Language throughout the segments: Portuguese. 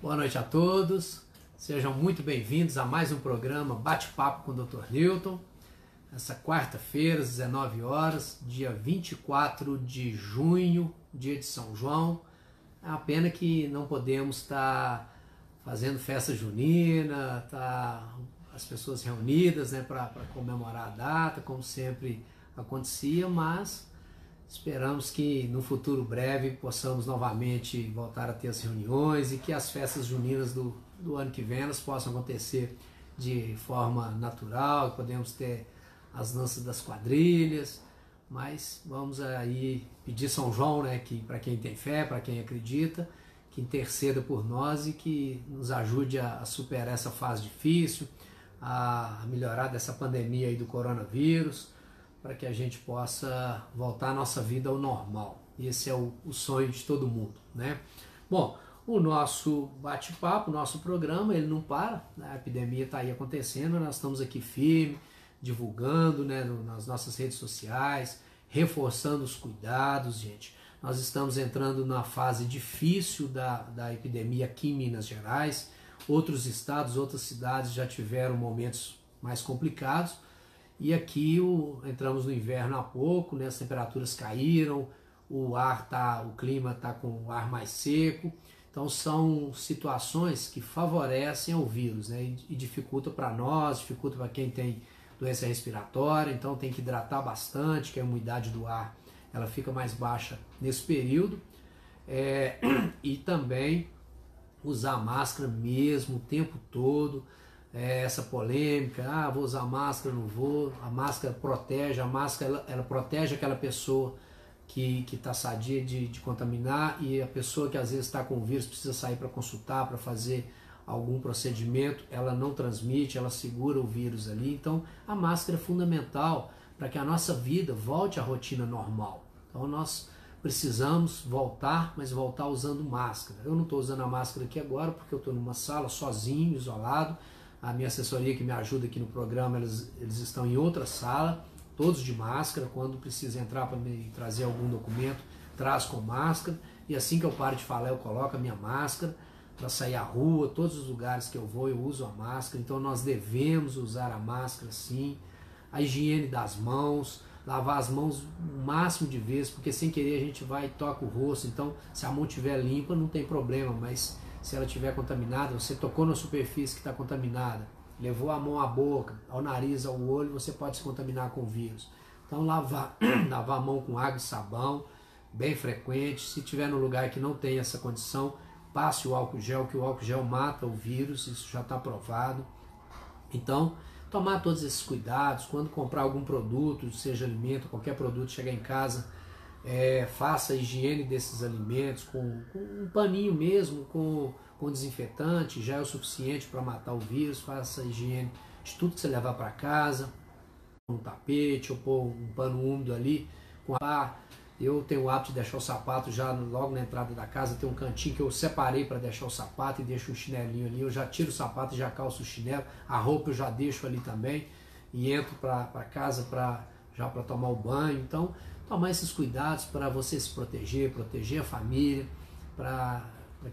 Boa noite a todos, sejam muito bem-vindos a mais um programa Bate-Papo com o Dr. Newton. Essa quarta-feira, às 19 horas, dia 24 de junho, dia de São João. É uma pena que não podemos estar fazendo festa junina, tá as pessoas reunidas né, para comemorar a data, como sempre acontecia, mas Esperamos que no futuro breve possamos novamente voltar a ter as reuniões e que as festas juninas do, do ano que vem elas possam acontecer de forma natural, podemos ter as danças das quadrilhas, mas vamos aí pedir São João, né, que para quem tem fé, para quem acredita, que interceda por nós e que nos ajude a, a superar essa fase difícil, a, melhorar dessa pandemia aí do coronavírus para que a gente possa voltar a nossa vida ao normal. Esse é o, o sonho de todo mundo, né? Bom, o nosso bate-papo, o nosso programa, ele não para, né? a epidemia está aí acontecendo, nós estamos aqui firme, divulgando né, nas nossas redes sociais, reforçando os cuidados, gente. Nós estamos entrando na fase difícil da, da epidemia aqui em Minas Gerais. Outros estados, outras cidades já tiveram momentos mais complicados, e aqui o, entramos no inverno há pouco, né, as temperaturas caíram, o ar tá, o clima está com o ar mais seco. Então são situações que favorecem o vírus né, e, dificulta para nós, dificulta para quem tem doença respiratória, então tem que hidratar bastante, que a umidade do ar ela fica mais baixa nesse período. É, e também usar máscara mesmo o tempo todo é, essa polêmica, ah, vou usar máscara, não vou, a máscara protege, a máscara ela, ela protege aquela pessoa que está sadia de, de, contaminar e a pessoa que às vezes está com o vírus precisa sair para consultar, para fazer algum procedimento, ela não transmite, ela segura o vírus ali. Então a máscara é fundamental para que a nossa vida volte à rotina normal. Então nós precisamos voltar, mas voltar usando máscara. Eu não estou usando a máscara aqui agora porque eu estou numa sala sozinho, isolado a minha assessoria que me ajuda aqui no programa, eles, eles estão em outra sala, todos de máscara. Quando precisa entrar para me trazer algum documento, traz com máscara. E assim que eu paro de falar, eu coloco a minha máscara para sair à rua, todos os lugares que eu vou eu uso a máscara. Então nós devemos usar a máscara sim. A higiene das mãos, lavar as mãos o máximo de vezes, porque sem querer a gente vai e toca o rosto. Então, se a mão estiver limpa, não tem problema, mas se ela estiver contaminada, você tocou na superfície que está contaminada, levou a mão à boca, ao nariz, ao olho, você pode se contaminar com o vírus. Então lavar, lavar a mão com água e sabão, bem frequente. Se tiver no lugar que não tem essa condição, passe o álcool gel, que o álcool gel mata o vírus, isso já está provado. Então, tomar todos esses cuidados, quando comprar algum produto, seja alimento, qualquer produto, chegar em casa, é, faça a higiene desses alimentos com, com, um paninho mesmo, com, com desinfetante, já é o suficiente para matar o vírus. Faça a higiene de tudo que você levar para casa, um tapete ou pôr um pano úmido ali com a eu tenho o hábito de deixar o sapato já logo na entrada da casa, tem um cantinho que eu separei para deixar o sapato e deixo um chinelinho ali. Eu já tiro o sapato e já calço o chinelo, a roupa eu já deixo ali também e entro para casa pra, já para tomar o banho. Então, tomar esses cuidados para você se proteger, proteger a família, para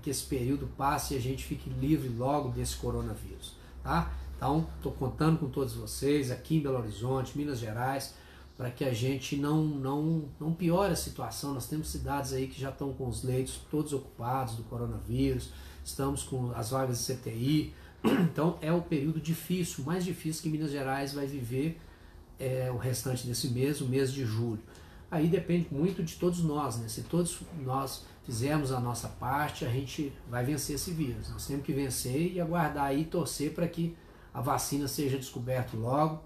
que esse período passe e a gente fique livre logo desse coronavírus. Tá? Então, estou contando com todos vocês aqui em Belo Horizonte, Minas Gerais, para que a gente não, não, não piore a situação. Nós temos cidades aí que já estão com os leitos todos ocupados do coronavírus, estamos com as vagas de CTI. Então, é o período difícil, mais difícil que Minas Gerais vai viver é, o restante desse mês, o mês de julho aí depende muito de todos nós, né? Se todos nós fizermos a nossa parte, a gente vai vencer esse vírus. Nós temos que vencer e aguardar aí, torcer para que a vacina seja descoberta logo,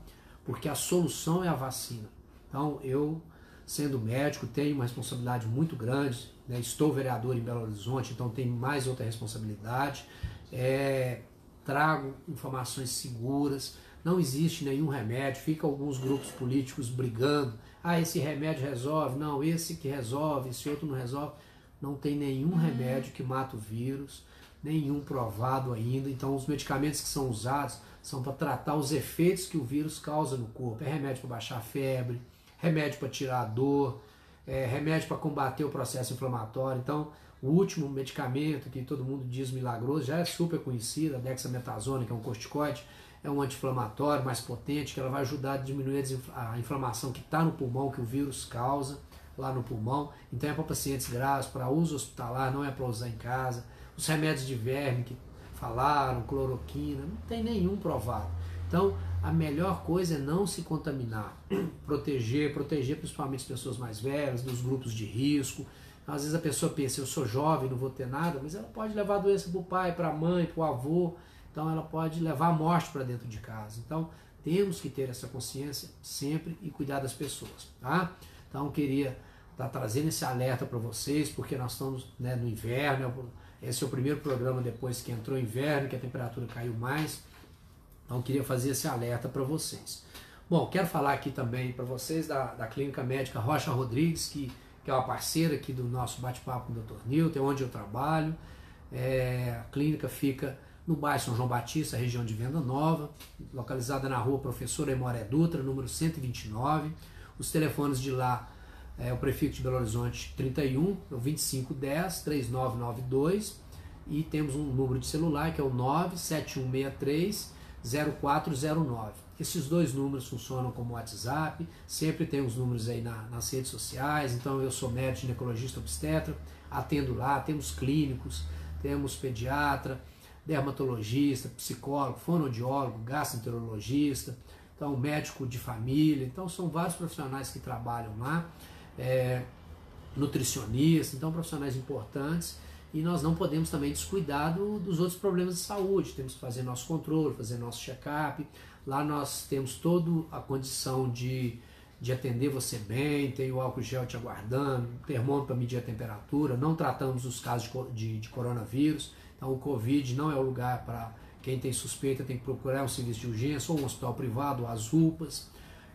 porque a solução é a vacina. Então, eu, sendo médico, tenho uma responsabilidade muito grande, né? estou vereador em Belo Horizonte, então tenho mais outra responsabilidade. É, trago informações seguras, não existe nenhum remédio, fica alguns grupos políticos brigando ah, esse remédio resolve, não, esse que resolve, esse outro não resolve. Não tem nenhum uhum. remédio que mata o vírus, nenhum provado ainda. Então, os medicamentos que são usados são para tratar os efeitos que o vírus causa no corpo. É remédio para baixar a febre, remédio para tirar a dor, é remédio para combater o processo inflamatório. Então, O último medicamento que todo mundo diz milagroso já é super conhecido, a dexametasona, que é um corticoide, é um anti-inflamatório mais potente, que ela vai ajudar a diminuir a inflamação que está no pulmão, que o vírus causa lá no pulmão. Então é para pacientes graves, para uso hospitalar, não é para usar em casa. Os remédios de verme que falaram, cloroquina, não tem nenhum provado. Então, a melhor coisa é não se contaminar, proteger, proteger principalmente as pessoas mais velhas, dos grupos de risco. Às vezes a pessoa pensa, eu sou jovem, não vou ter nada, mas ela pode levar a doença para o pai, para a mãe, para o avô, então ela pode levar a morte para dentro de casa. Então, temos que ter essa consciência sempre e cuidar das pessoas, tá? Então, queria estar tá trazendo esse alerta para vocês, porque nós estamos né, no inverno, esse é o primeiro programa depois que entrou o inverno, que a temperatura caiu mais. Então, queria fazer esse alerta para vocês. Bom, quero falar aqui também para vocês da, da Clínica Médica Rocha Rodrigues, que, que é uma parceira aqui do nosso bate-papo com o Dr. Newton, onde eu trabalho. É, a clínica fica no bairro São João Batista, região de Venda Nova, localizada na rua Professora Emoré Dutra, número 129. Os telefones de lá é o prefixo de Belo Horizonte 31, é o 2510 3992 e temos um número de celular que é o 97163 0409. Esses dois números funcionam como WhatsApp, sempre tem os números aí na, nas redes sociais, então eu sou médico ginecologista obstetra, atendo lá, temos clínicos, temos pediatra, dermatologista, psicólogo, fonoaudiólogo, gastroenterologista, então médico de família, então são vários profissionais que trabalham lá é, nutricionista, então profissionais importantes e nós não podemos também descuidar do, dos outros problemas de saúde. Temos que fazer nosso controle, fazer nosso check-up. Lá nós temos toda a condição de, de atender você bem, tem o álcool gel te aguardando, termômetro para medir a temperatura, não tratamos os casos de, de, de coronavírus. Então o Covid não é o lugar para quem tem suspeita, tem que procurar um serviço de urgência ou um hospital privado, as UPAs.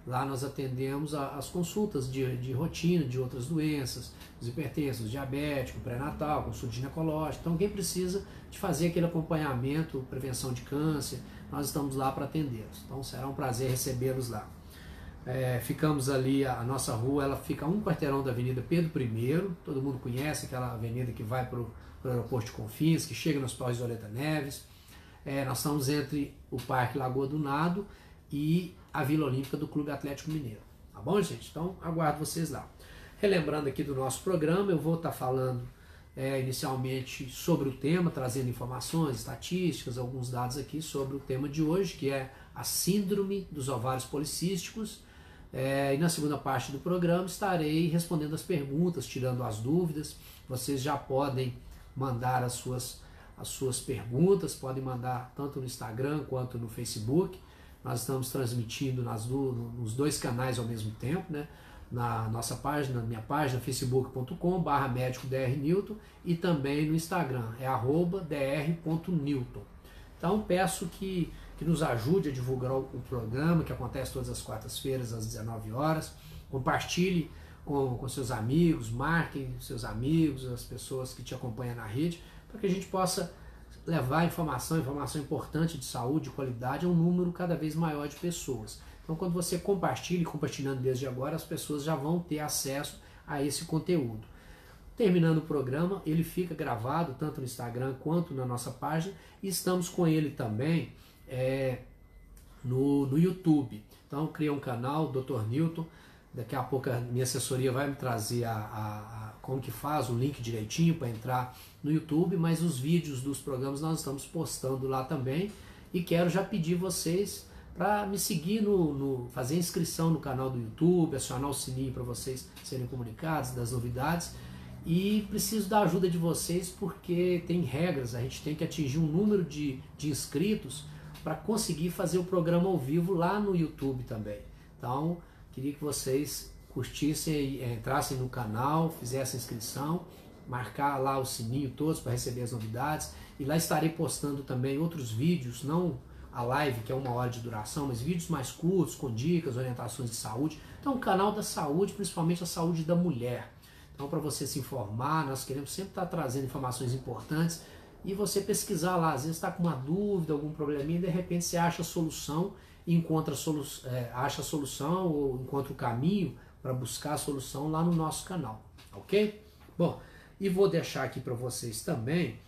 Lá nós atendemos as consultas de, de rotina de outras doenças, os hipertensos, diabético, pré-natal, consulta ginecológica. Então, quem precisa de fazer aquele acompanhamento, prevenção de câncer, nós estamos lá para atendê-los. Então, será um prazer recebê-los lá. É, ficamos ali, a, a, nossa rua, ela fica a um quarteirão da Avenida Pedro I, todo mundo conhece aquela avenida que vai para o aeroporto de Confins, que chega nos Torres Oleta Neves. É, nós estamos entre o Parque Lagoa do Nado e a Vila Olímpica do Clube Atlético Mineiro. Tá bom, gente? Então, aguardo vocês lá. Relembrando aqui do nosso programa, eu vou estar falando é, inicialmente sobre o tema, trazendo informações, estatísticas, alguns dados aqui sobre o tema de hoje, que é a síndrome dos ovários policísticos. É, e na segunda parte do programa estarei respondendo as perguntas, tirando as dúvidas. Vocês já podem mandar as suas, as suas perguntas, podem mandar tanto no Instagram quanto no Facebook. Nós estamos transmitindo nas nos dois canais ao mesmo tempo, né? na nossa página, na minha página, facebook.com barra médico Dr. Newton e também no Instagram, é arroba dr.newton. Então peço que, que nos ajude a divulgar o, o programa, que acontece todas as quartas-feiras às 19 horas. Compartilhe com, com seus amigos, marquem seus amigos, as pessoas que te acompanham na rede, para que a gente possa levar informação, informação importante de saúde, de qualidade, a um número cada vez maior de pessoas. Então, quando você compartilha, compartilhando desde agora, as pessoas já vão ter acesso a esse conteúdo. Terminando o programa, ele fica gravado tanto no Instagram quanto na nossa página e estamos com ele também é, no, no YouTube. Então, criei um canal, Dr. Newton. Daqui a pouco a minha assessoria vai me trazer a, a, a como que faz o link direitinho para entrar no YouTube, mas os vídeos dos programas nós estamos postando lá também. E quero já pedir vocês para me seguir no, no, fazer inscrição no canal do YouTube, acionar o sininho para vocês serem comunicados das novidades. E preciso da ajuda de vocês porque tem regras, a gente tem que atingir um número de, de inscritos para conseguir fazer o programa ao vivo lá no YouTube também. Então, queria que vocês curtissem, eh, entrassem no canal, fizessem inscrição, marcar lá o sininho todos para receber as novidades. E lá estarei postando também outros vídeos, não a live, que é uma hora de duração, mas vídeos mais curtos, com dicas, orientações de saúde. Então, o canal da saúde, principalmente a saúde da mulher. Então, para você se informar, nós queremos sempre estar trazendo informações importantes e você pesquisar lá. Às vezes está com uma dúvida, algum probleminha, e de repente você acha a solução, encontra solu é, acha a solução ou encontra o caminho para buscar a solução lá no nosso canal, ok? Bom, E vou deixar aqui para vocês também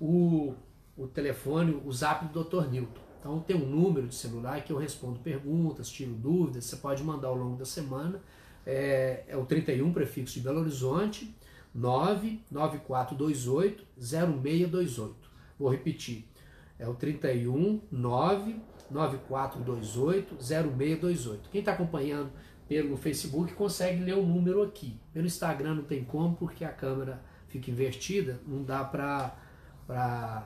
o, o telefone, o zap do Dr. Newton. Então tem um número de celular que eu respondo perguntas, tiro dúvidas, você pode mandar ao longo da semana. É, é o 31 prefixo de Belo Horizonte, 99428 0628. Vou repetir. É o 31 99428 0628. Quem está acompanhando pelo Facebook consegue ler o número aqui. Pelo Instagram não tem como, porque a câmera fica invertida, não dá para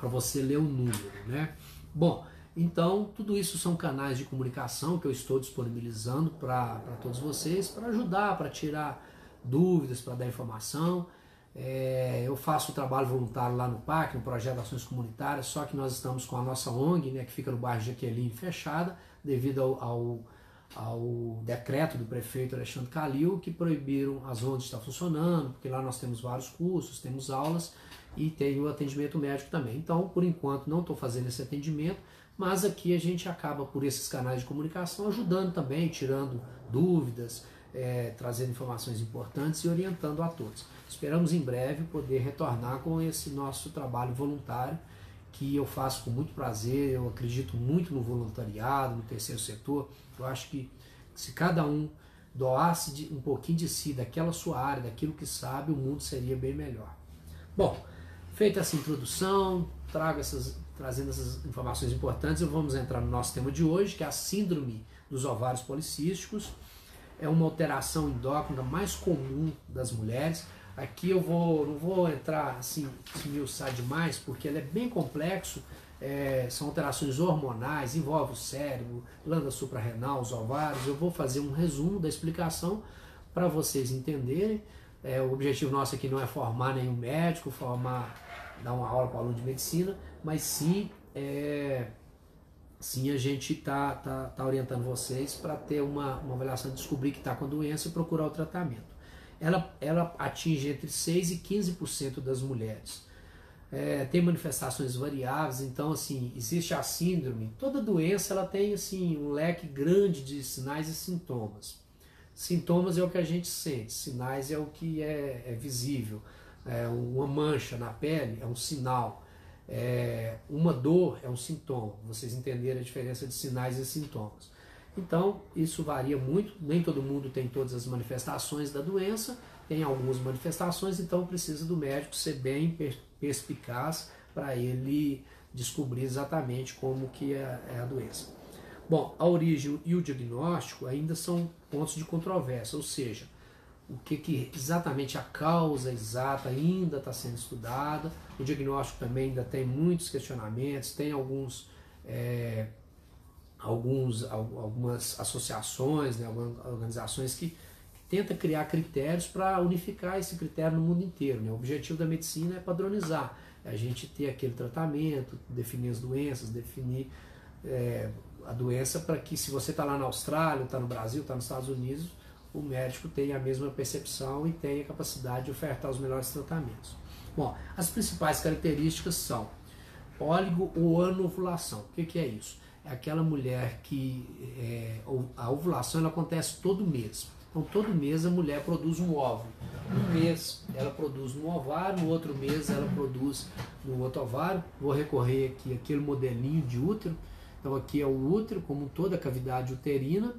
você ler o número, né? Bom, então tudo isso são canais de comunicação que eu estou disponibilizando para todos vocês, para ajudar, para tirar dúvidas, para dar informação. É, eu faço o trabalho voluntário lá no PAC, no Projeto de Ações Comunitárias, só que nós estamos com a nossa ONG, né, que fica no bairro Jaqueline, fechada, devido ao, ao, ao, decreto do prefeito Alexandre Calil, que proibiram as ONGs de estar funcionando, porque lá nós temos vários cursos, temos aulas e tem o atendimento médico também. Então, por enquanto, não estou fazendo esse atendimento, mas aqui a gente acaba, por esses canais de comunicação, ajudando também, tirando dúvidas, é, trazendo informações importantes e orientando a todos. Esperamos em breve poder retornar com esse nosso trabalho voluntário que eu faço com muito prazer. Eu acredito muito no voluntariado, no terceiro setor. Eu acho que se cada um doasse um pouquinho de si, daquela sua área, daquilo que sabe, o mundo seria bem melhor. Bom, feita essa introdução, trago essas, trazendo essas informações importantes, vamos entrar no nosso tema de hoje, que é a síndrome dos ovários policísticos é uma alteração endócrina mais comum das mulheres. Aqui eu vou, não vou entrar assim, esmiuçar demais, porque ele é bem complexo. É, são alterações hormonais, envolve o cérebro, glândula suprarrenal, os ovários. Eu vou fazer um resumo da explicação para vocês entenderem. É, o objetivo nosso aqui não é formar nenhum médico, formar, dar uma aula para o aluno de medicina, mas sim é, sim a gente está tá, tá orientando vocês para ter uma, uma avaliação, descobrir que está com a doença e procurar o tratamento. Ela, ela atinge entre 6% e 15% das mulheres. É, tem manifestações variáveis, então assim, existe a síndrome. Toda doença ela tem assim um leque grande de sinais e sintomas. Sintomas é o que a gente sente, sinais é o que é, é visível. É, uma mancha na pele é um sinal. É, uma dor é um sintoma, vocês entenderam a diferença de sinais e sintomas. Então, isso varia muito, nem todo mundo tem todas as manifestações da doença, tem algumas manifestações, então precisa do médico ser bem perspicaz para ele descobrir exatamente como que é, é a doença. Bom, a origem e o diagnóstico ainda são pontos de controvérsia, ou seja, o que, que exatamente a causa exata ainda está sendo estudada. O diagnóstico também ainda tem muitos questionamentos, tem alguns, é, alguns algumas associações, né, algumas organizações que, tentam criar critérios para unificar esse critério no mundo inteiro. Né? O objetivo da medicina é padronizar, é a gente ter aquele tratamento, definir as doenças, definir é, a doença para que se você está lá na Austrália, está no Brasil, está nos Estados Unidos, o médico tenha a mesma percepção e tenha a capacidade de ofertar os melhores tratamentos. Bom, as principais características são óligo ou anovulação. O que, que é isso? Aquela mulher que é, a ovulação ela acontece todo mês. Então, todo mês a mulher produz um óvulo. Um mês ela produz no ovário, no outro mês ela produz no outro ovário. Vou recorrer aqui aquele modelinho de útero. Então, aqui é o útero, como toda a cavidade uterina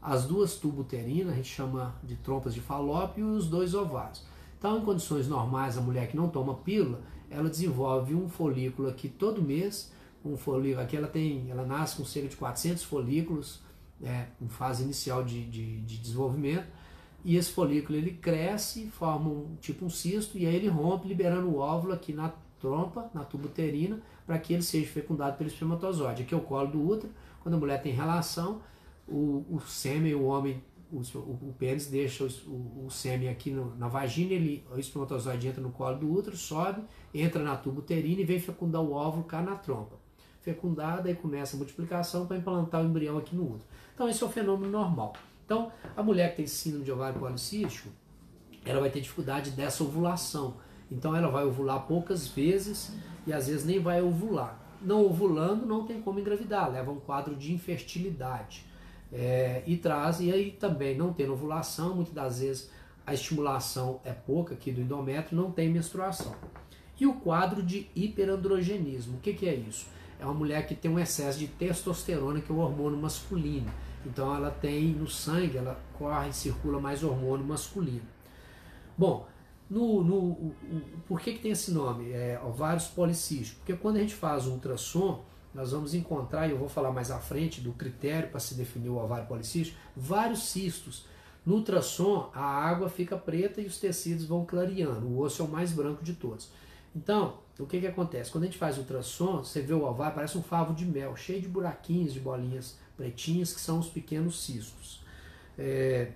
as duas tubuterinas, a gente chama de trompas de falópio, e os dois ovários. Então, em condições normais, a mulher que não toma pílula, ela desenvolve um folículo aqui todo mês, um folículo aqui ela tem, ela nasce com cerca de 400 folículos, né, em fase inicial de, de, de desenvolvimento, e esse folículo ele cresce, forma um tipo um cisto, e aí ele rompe, liberando o óvulo aqui na trompa, na tubuterina, para que ele seja fecundado pelo espermatozoide. Aqui é o colo do útero, quando a mulher tem relação, o, o sêmen, o homem, o, o, pênis deixa o, o sêmen aqui no, na vagina, ele, o espermatozoide entra no colo do útero, sobe, entra na tuba uterina e vem fecundar o óvulo cá na trompa. Fecundada, aí começa a multiplicação para implantar o embrião aqui no útero. Então esse é o fenômeno normal. Então, a mulher que tem síndrome de ovário policístico, ela vai ter dificuldade dessa ovulação. Então ela vai ovular poucas vezes e às vezes nem vai ovular. Não ovulando não tem como engravidar, leva um quadro de infertilidade. É, e traz, e aí também não tendo ovulação, muitas das vezes a estimulação é pouca aqui do endométrio, não tem menstruação. E o quadro de hiperandrogenismo, o que, que é isso? É uma mulher que tem um excesso de testosterona, que é o hormônio masculino. Então ela tem no sangue, ela corre, circula mais hormônio masculino. Bom, no, no, o, o, por que, que tem esse nome? É, ovários policísticos. Porque quando a gente faz um ultrassom, nós vamos encontrar, e eu vou falar mais à frente do critério para se definir o ovário policístico, vários cistos no ultrassom, a água fica preta e os tecidos vão clareando. O osso é o mais branco de todos. Então, o que, que acontece? Quando a gente faz ultrassom, você vê o ovário, parece um favo de mel, cheio de buraquinhos, de bolinhas pretinhas, que são os pequenos cistos. É,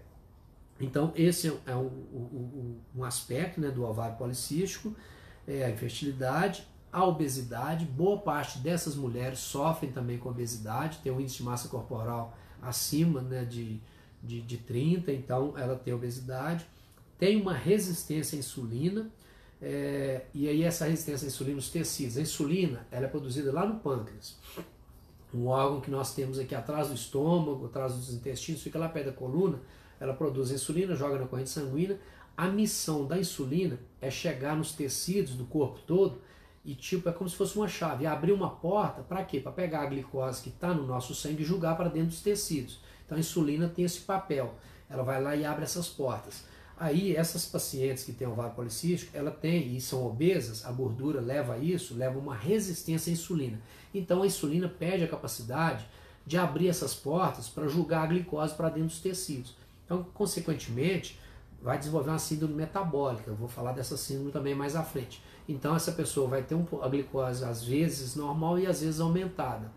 então, esse é um, um, um aspecto né, do ovário policístico, é a infertilidade, a obesidade. Boa parte dessas mulheres sofrem também com obesidade, tem um índice de massa corporal acima né, de de, de 30, então ela tem obesidade, tem uma resistência à insulina, é, e aí essa resistência à insulina nos tecidos. A insulina ela é produzida lá no pâncreas, um órgão que nós temos aqui atrás do estômago, atrás dos intestinos, fica lá perto da coluna, ela produz insulina, joga na corrente sanguínea. A missão da insulina é chegar nos tecidos do corpo todo e tipo é como se fosse uma chave, abrir uma porta para quê? Para pegar a glicose que está no nosso sangue e jogar para dentro dos tecidos. Então a insulina tem esse papel. Ela vai lá e abre essas portas. Aí essas pacientes que têm ovário policístico, ela tem e são obesas, a gordura leva a isso, leva uma resistência à insulina. Então a insulina perde a capacidade de abrir essas portas para jogar a glicose para dentro dos tecidos. Então, consequentemente, vai desenvolver uma síndrome metabólica. Eu vou falar dessa síndrome também mais à frente. Então, essa pessoa vai ter um, a glicose às vezes normal e às vezes aumentada.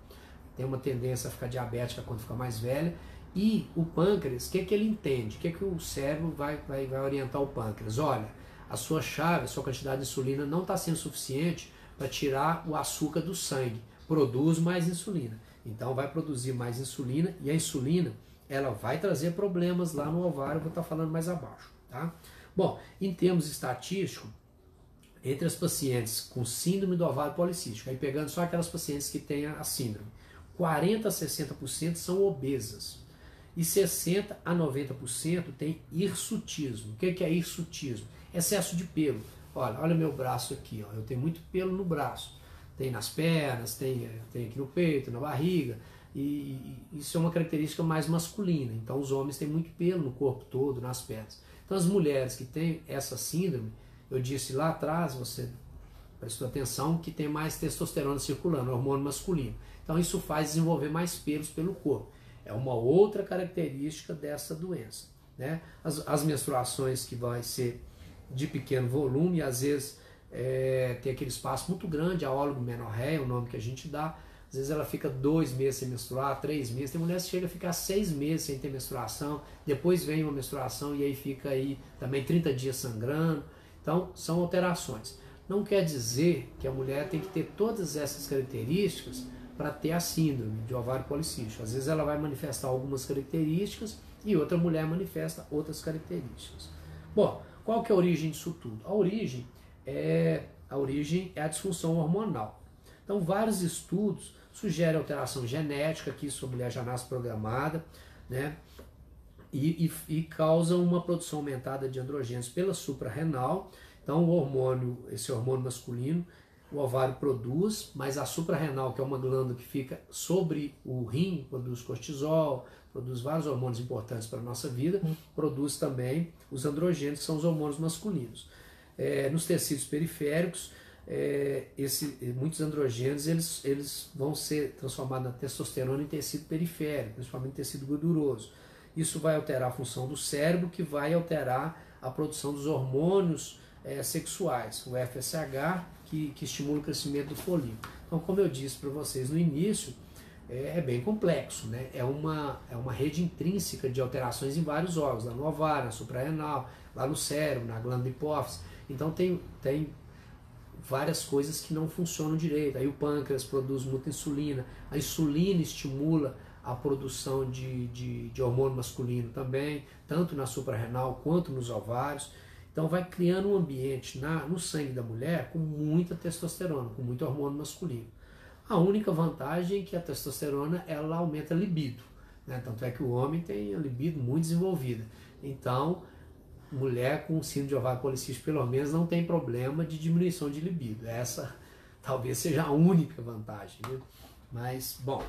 Tem uma tendência a ficar diabética quando fica mais velha e o pâncreas, o que, é que ele entende? O que, é que o cérebro vai, vai, vai orientar o pâncreas? Olha, a sua chave, a sua quantidade de insulina não está sendo suficiente para tirar o açúcar do sangue. Produz mais insulina. Então vai produzir mais insulina e a insulina ela vai trazer problemas lá no ovário, vou estar tá falando mais abaixo. Tá? Bom, em termos estatísticos, entre as pacientes com síndrome do ovário policístico, aí pegando só aquelas pacientes que têm a síndrome, 40 a 60% são obesas e 60 a 90% tem hirsutismo. O que é hirsutismo? Excesso de pelo. Olha, olha meu braço aqui, ó. eu tenho muito pelo no braço. Tem nas pernas, tem, tem aqui no peito, na barriga. E, e isso é uma característica mais masculina. Então os homens têm muito pelo no corpo todo, nas pernas. Então as mulheres que têm essa síndrome, eu disse lá atrás, você prestou atenção, que tem mais testosterona circulando, hormônio masculino. Então isso faz desenvolver mais pelos pelo corpo. É uma outra característica dessa doença. Né? As, as menstruações que vai ser de pequeno volume, às vezes é, tem aquele espaço muito grande, a oligomenorreia, o nome que a gente dá. Às vezes ela fica dois meses sem menstruar, três meses. Tem mulheres que chega a ficar seis meses sem ter menstruação, depois vem uma menstruação e aí fica aí também 30 dias sangrando. Então, são alterações. Não quer dizer que a mulher tem que ter todas essas características para ter a síndrome de ovário policístico. Às vezes ela vai manifestar algumas características e outra mulher manifesta outras características. Bom, qual que é a origem disso tudo? A origem é a origem é a disfunção hormonal. Então, vários estudos sugerem alteração genética, que isso a mulher já nasce programada, né? E, e, e causa uma produção aumentada de androgênios pela suprarrenal. Então, o hormônio, esse hormônio masculino, o ovário produz, mas a suprarrenal, que é uma glândula que fica sobre o rim, produz cortisol, produz vários hormônios importantes para a nossa vida, hum. produz também os androgênios, que são os hormônios masculinos. É, nos tecidos periféricos, é, esse, muitos androgênios eles, eles vão ser transformados na testosterona em tecido periférico, principalmente tecido gorduroso. Isso vai alterar a função do cérebro, que vai alterar a produção dos hormônios é, sexuais, o FSH que, que estimula o crescimento do folículo. Então, como eu disse para vocês no início, é, é, bem complexo, né? É uma, é uma rede intrínseca de alterações em vários órgãos, lá no ovário, na suprarrenal, lá no cérebro, na glândula hipófise. Então tem, tem várias coisas que não funcionam direito. Aí o pâncreas produz muita insulina, a insulina estimula a produção de, de, de hormônio masculino também, tanto na suprarrenal quanto nos ovários. Então vai criando um ambiente na, no sangue da mulher com muita testosterona, com muito hormônio masculino. A única vantagem é que a testosterona ela aumenta a libido. Né? Tanto é que o homem tem a libido muito desenvolvida. Então mulher com síndrome de ovário policístico, pelo menos, não tem problema de diminuição de libido. Essa talvez seja a única vantagem. Né? Mas, bom,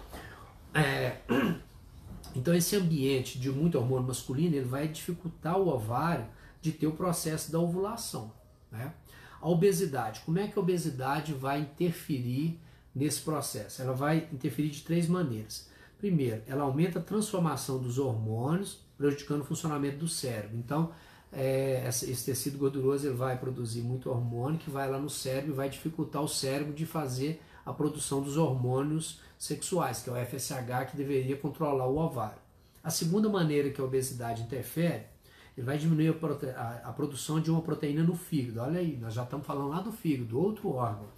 é, então esse ambiente de muito hormônio masculino ele vai dificultar o ovário de ter o processo da ovulação. Né? A obesidade, como é que a obesidade vai interferir nesse processo? Ela vai interferir de três maneiras. Primeiro, ela aumenta a transformação dos hormônios, prejudicando o funcionamento do cérebro. Então, é, esse tecido gorduroso ele vai produzir muito hormônio que vai lá no cérebro e vai dificultar o cérebro de fazer a produção dos hormônios sexuais, que é o FSH que deveria controlar o ovário. A segunda maneira que a obesidade interfere, ele vai diminuir a, a, a produção de uma proteína no fígado. Olha aí, nós já estamos falando lá do fígado, do outro órgão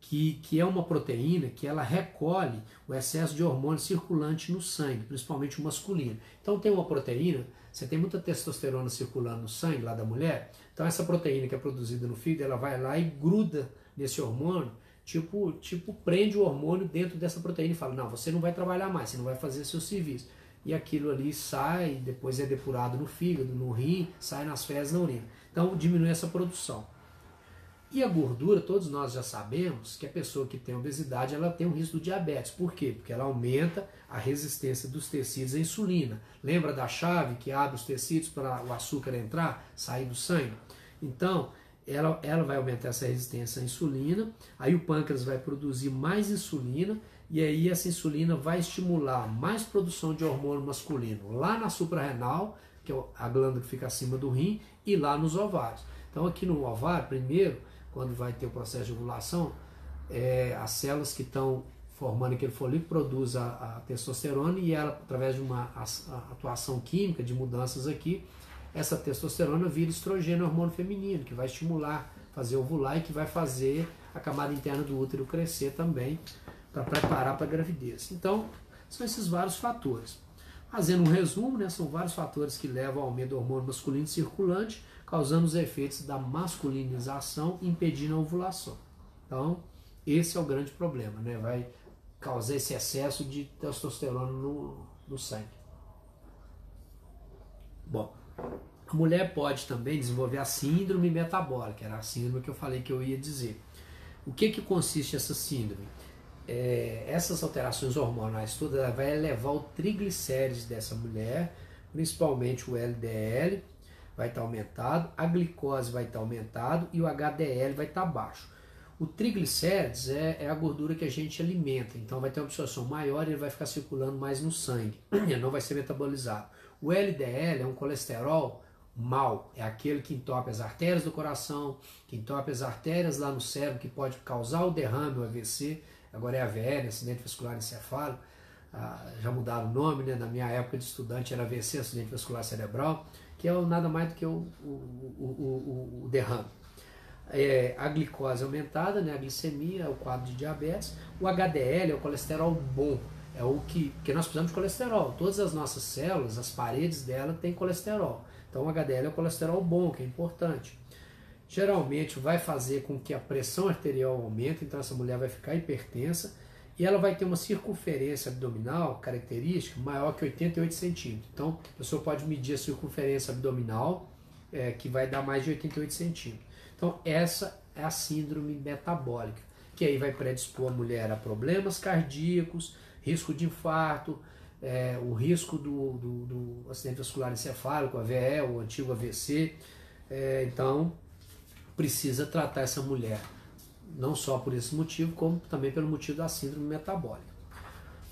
que, que é uma proteína que ela recolhe o excesso de hormônio circulante no sangue, principalmente o masculino. Então tem uma proteína, você tem muita testosterona circulando no sangue lá da mulher, então essa proteína que é produzida no fígado, ela vai lá e gruda nesse hormônio, tipo, tipo prende o hormônio dentro dessa proteína e fala, não, você não vai trabalhar mais, você não vai fazer seu serviço. E aquilo ali sai, depois é depurado no fígado, no rim, sai nas fezes, na urina. Então diminui essa produção. E a gordura, todos nós já sabemos que a pessoa que tem obesidade ela tem um risco do diabetes. Por quê? Porque ela aumenta a resistência dos tecidos à insulina. Lembra da chave que abre os tecidos para o açúcar entrar, sair do sangue? Então, ela, ela vai aumentar essa resistência à insulina, aí o pâncreas vai produzir mais insulina, e aí essa insulina vai estimular mais produção de hormônio masculino lá na suprarrenal, que é a glândula que fica acima do rim, e lá nos ovários. Então, aqui no ovário, primeiro, quando vai ter o processo de ovulação, é, as células que estão formando aquele folículo produz a, a, testosterona e ela, através de uma a, a atuação química de mudanças aqui, essa testosterona vira estrogênio, hormônio feminino, que vai estimular, fazer ovular e que vai fazer a camada interna do útero crescer também para preparar para a gravidez. Então, são esses vários fatores. Fazendo um resumo, né, são vários fatores que levam ao aumento do hormônio masculino circulante, causando os efeitos da masculinização, impedindo a ovulação. Então, esse é o grande problema, né? Vai causar esse excesso de testosterona no, no sangue. Bom, a mulher pode também desenvolver a síndrome metabólica, era a síndrome que eu falei que eu ia dizer. O que, que consiste essa síndrome? É, essas alterações hormonais todas vai elevar o triglicérides dessa mulher, principalmente o LDL, vai estar aumentado, a glicose vai estar aumentado e o HDL vai estar baixo. O triglicérides é, é, a gordura que a gente alimenta, então vai ter uma absorção maior e ele vai ficar circulando mais no sangue, não vai ser metabolizado. O LDL é um colesterol mal, é aquele que entope as artérias do coração, que entope as artérias lá no cérebro, que pode causar o derrame, o AVC, agora é AVL, acidente vascular encefálico, ah, já mudaram o nome, né? na minha época de estudante era AVC, acidente vascular cerebral, que é nada mais do que o, o, o, o derrame. É, a glicose aumentada, né, a glicemia, o quadro de diabetes. O HDL é o colesterol bom, é o que, que nós precisamos de colesterol. Todas as nossas células, as paredes dela têm colesterol. Então o HDL é o colesterol bom, que é importante. Geralmente vai fazer com que a pressão arterial aumente, então essa mulher vai ficar hipertensa e ela vai ter uma circunferência abdominal característica maior que 88 centímetros. Então, a pessoa pode medir a circunferência abdominal, é, que vai dar mais de 88 centímetros. Então, essa é a síndrome metabólica, que aí vai predispor a mulher a problemas cardíacos, risco de infarto, é, o risco do, do, do, acidente vascular encefálico, AVE, o antigo AVC. É, então, precisa tratar essa mulher não só por esse motivo, como também pelo motivo da síndrome metabólica.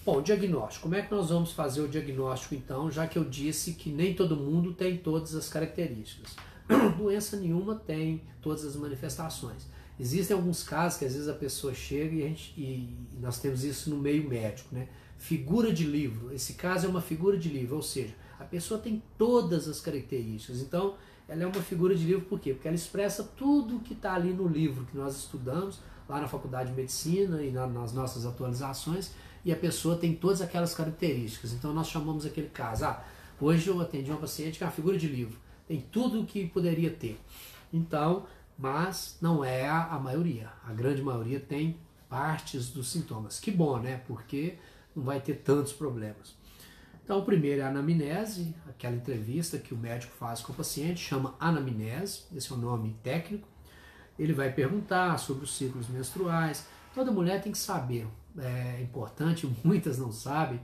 Bom, diagnóstico. Como é que nós vamos fazer o diagnóstico então, já que eu disse que nem todo mundo tem todas as características? Doença nenhuma tem todas as manifestações. Existem alguns casos que às vezes a pessoa chega e, gente, e nós temos isso no meio médico, né? Figura de livro. Esse caso é uma figura de livro, ou seja, a pessoa tem todas as características. Então, ela é uma figura de livro por quê? Porque ela expressa tudo que está ali no livro que nós estudamos lá na faculdade de medicina e na, nas nossas atualizações e a pessoa tem todas aquelas características. Então nós chamamos aquele caso, ah, hoje eu atendi uma paciente que é uma figura de livro, tem tudo o que poderia ter. Então, mas não é a, a maioria. A grande maioria tem partes dos sintomas. Que bom, né? Porque não vai ter tantos problemas. Então, o primeiro é a anamnese, aquela entrevista que o médico faz com o paciente, chama anamnese, esse é o nome técnico. Ele vai perguntar sobre os ciclos menstruais. Toda mulher tem que saber, é importante, muitas não sabem,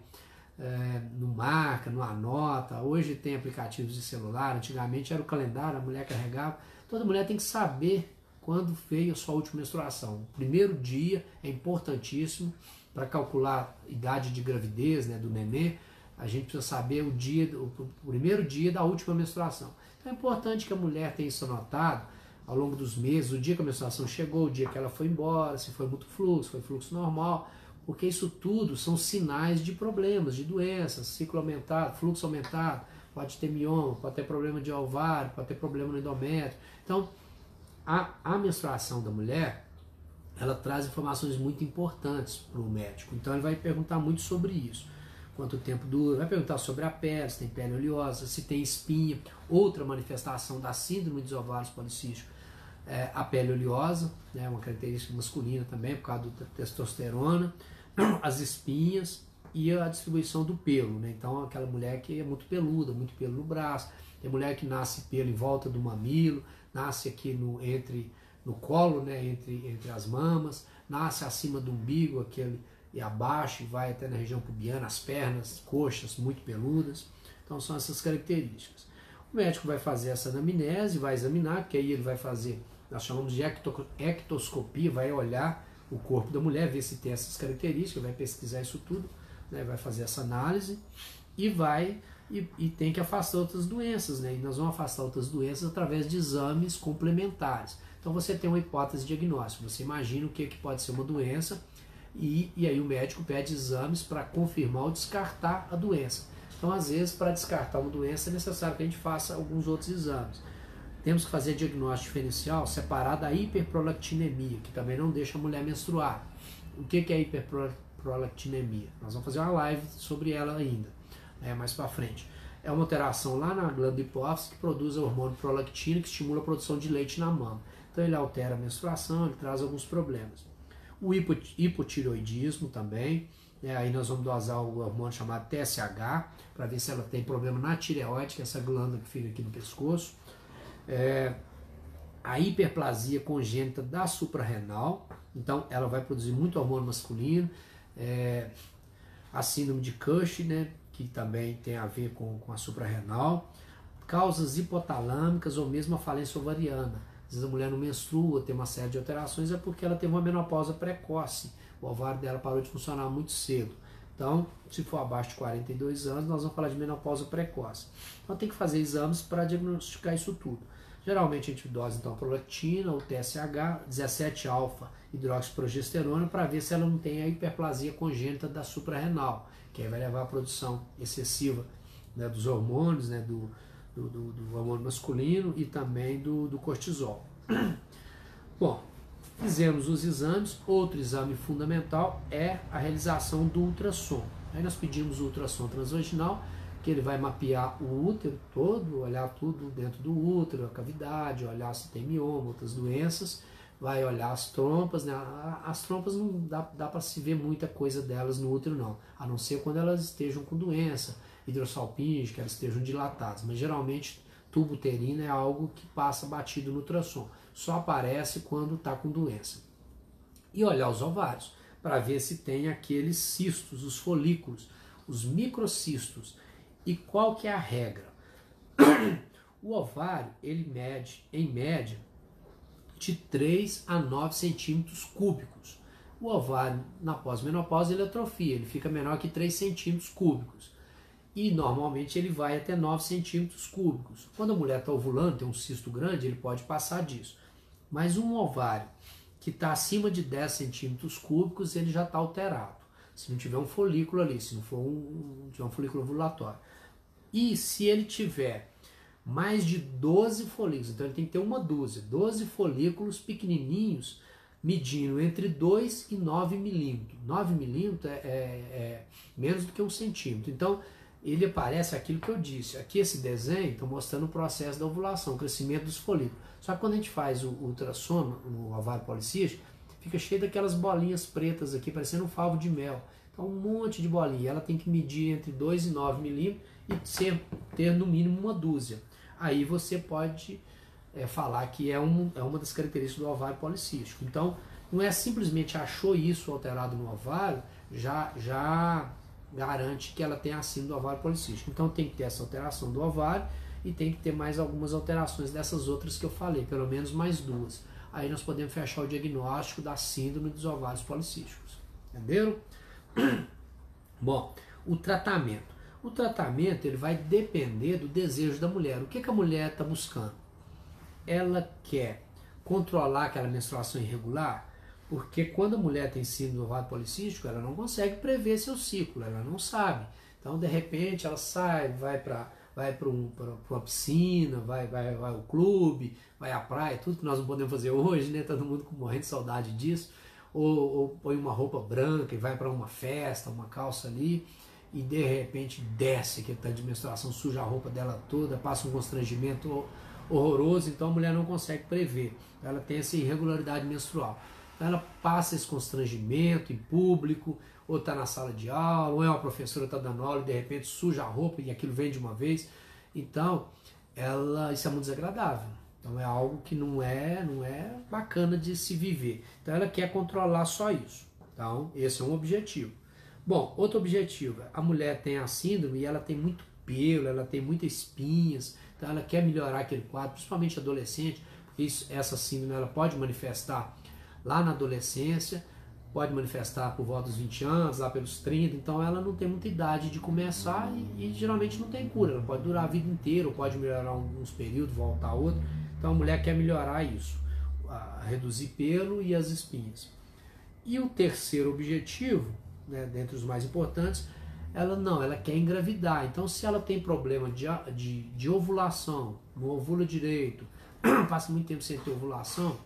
é, não marca, não anota. Hoje tem aplicativos de celular, antigamente era o calendário, a mulher carregava. Toda mulher tem que saber quando veio a sua última menstruação. O primeiro dia é importantíssimo para calcular a idade de gravidez né, do nenê. A gente precisa saber o dia, o primeiro dia da última menstruação. Então é importante que a mulher tenha isso anotado ao longo dos meses, o dia que a menstruação chegou, o dia que ela foi embora, se foi muito fluxo, foi fluxo normal, porque isso tudo são sinais de problemas, de doenças, ciclo aumentado, fluxo aumentado, pode ter mioma, pode ter problema de ovário, pode ter problema no endométrio. Então, a, a menstruação da mulher, ela traz informações muito importantes para o médico. Então, ele vai perguntar muito sobre isso. Quanto tempo dura, vai perguntar sobre a pele, se tem pele oleosa, se tem espinha. Outra manifestação da síndrome dos ovários policísticos é a pele oleosa, né, uma característica masculina também, por causa da testosterona, as espinhas e a distribuição do pelo. Né? Então, aquela mulher que é muito peluda, muito pelo no braço, tem mulher que nasce pelo em volta do mamilo, nasce aqui no, entre, no colo, né, entre, entre as mamas, nasce acima do umbigo, aquele e abaixo, e vai até na região pubiana, as pernas, coxas muito peludas. Então são essas características. O médico vai fazer essa anamnese, vai examinar, porque aí ele vai fazer, nós chamamos de ectoscopia, vai olhar o corpo da mulher, ver se tem essas características, vai pesquisar isso tudo, né, vai fazer essa análise e vai e, e, tem que afastar outras doenças, né? E nós vamos afastar outras doenças através de exames complementares. Então você tem uma hipótese diagnóstica, você imagina o que, que pode ser uma doença e, e aí o médico pede exames para confirmar ou descartar a doença. Então, às vezes, para descartar uma doença é necessário que a gente faça alguns outros exames. Temos que fazer diagnóstico diferencial separado da hiperprolactinemia, que também não deixa a mulher menstruar. O que, que é hiperprolactinemia? Nós vamos fazer uma live sobre ela ainda, né, mais para frente. É uma alteração lá na glândula hipófise que produz o hormônio prolactina que estimula a produção de leite na mama. Então ele altera a menstruação, ele traz alguns problemas. O hipotiroidismo também, né, aí nós vamos dosar o hormônio chamado TSH, para ver se ela tem problema na tireoide, que é essa glândula que fica aqui no pescoço. É, a hiperplasia congênita da suprarrenal, então ela vai produzir muito hormônio masculino. É, a síndrome de Cush, né, que também tem a ver com, com a suprarrenal. Causas hipotalâmicas ou mesmo a falência ovariana às vezes a mulher não menstrua, tem uma série de alterações, é porque ela teve uma menopausa precoce. O ovário dela parou de funcionar muito cedo. Então, se for abaixo de 42 anos, nós vamos falar de menopausa precoce. Então, tem que fazer exames para diagnosticar isso tudo. Geralmente a gente dose então a prolactina, o TSH, 17-alfa hidroxiprogesterona para ver se ela não tem a hiperplasia congênita da suprarrenal, que aí vai levar à produção excessiva né, dos hormônios, né, do, do, do, do hormônio masculino e também do, do cortisol. Bom, fizemos os exames. Outro exame fundamental é a realização do ultrassom. Aí nós pedimos o ultrassom transvaginal, que ele vai mapear o útero todo, olhar tudo dentro do útero, a cavidade, olhar se tem mioma, outras doenças, vai olhar as trompas, né? As trompas não dá, dá para se ver muita coisa delas no útero, não, a não ser quando elas estejam com doença hidrossalpinges, que elas estejam dilatadas, mas geralmente tubo uterino é algo que passa batido no ultrassom, só aparece quando está com doença. E olhar os ovários, para ver se tem aqueles cistos, os folículos, os microcistos. E qual que é a regra? O ovário, ele mede, em média, de 3 a 9 centímetros cúbicos. O ovário, na pós-menopausa, ele atrofia, ele fica menor que 3 centímetros cúbicos e normalmente ele vai até 9 centímetros cúbicos. Quando a mulher está ovulando, tem um cisto grande, ele pode passar disso. Mas um ovário que está acima de 10 centímetros cúbicos, ele já está alterado. Se não tiver um folículo ali, se não for um, tiver um folículo ovulatório. E se ele tiver mais de 12 folículos, então ele tem que ter uma dúzia, 12 folículos pequenininhos, medindo entre 2 e 9 milímetros. 9 milímetros é, é, é menos do que um centímetro. Então, ele aparece aquilo que eu disse. Aqui esse desenho está mostrando o processo da ovulação, o crescimento dos folículos. Só que quando a gente faz o ultrassom no ovário policístico, fica cheio daquelas bolinhas pretas aqui, parecendo um favo de mel. Então um monte de bolinha. Ela tem que medir entre 2 e 9 milímetros e ser, ter no mínimo uma dúzia. Aí você pode é, falar que é, um, é uma das características do ovário policístico. Então, não é simplesmente achou isso alterado no ovário, já, já garante que ela tem a síndrome do ovário policístico. Então, tem que ter essa alteração do ovário e tem que ter mais algumas alterações dessas outras que eu falei, pelo menos mais duas. Aí nós podemos fechar o diagnóstico da síndrome dos ovários policísticos. Entenderam? Bom, o tratamento. O tratamento ele vai depender do desejo da mulher. O que, que a mulher está buscando? Ela quer controlar aquela menstruação irregular, porque quando a mulher tem síndrome do ovário policístico, ela não consegue prever seu ciclo, ela não sabe. Então, de repente, ela sai, vai para vai para um, uma piscina, vai, vai, vai ao clube, vai à praia, tudo que nós não podemos fazer hoje, né? Todo mundo morrendo de saudade disso. Ou, ou põe uma roupa branca e vai para uma festa, uma calça ali, e de repente desce que está de menstruação, suja a roupa dela toda, passa um constrangimento horroroso, então a mulher não consegue prever. Ela tem essa irregularidade menstrual. Ela passa esse constrangimento em público, ou está na sala de aula, ou é uma professora está dando aula e de repente suja a roupa e aquilo vem de uma vez. Então, ela, isso é muito desagradável. Então é algo que não é, não é bacana de se viver. Então ela quer controlar só isso. Então, esse é um objetivo. Bom, outro objetivo, a mulher tem a síndrome e ela tem muito pelo, ela tem muitas espinhas, então ela quer melhorar aquele quadro, principalmente adolescente, porque isso, essa síndrome ela pode manifestar lá na adolescência, pode manifestar por volta dos 20 anos, lá pelos 30, então ela não tem muita idade de começar e, e geralmente não tem cura, ela pode durar a vida inteira, ou pode melhorar alguns períodos, voltar a outro. Então a mulher quer melhorar isso, reduzir pelo e as espinhas. E o terceiro objetivo, né, dentre os mais importantes, ela não, ela quer engravidar. Então se ela tem problema de, de, de ovulação, não ovula direito, passa muito tempo sem ter ovulação,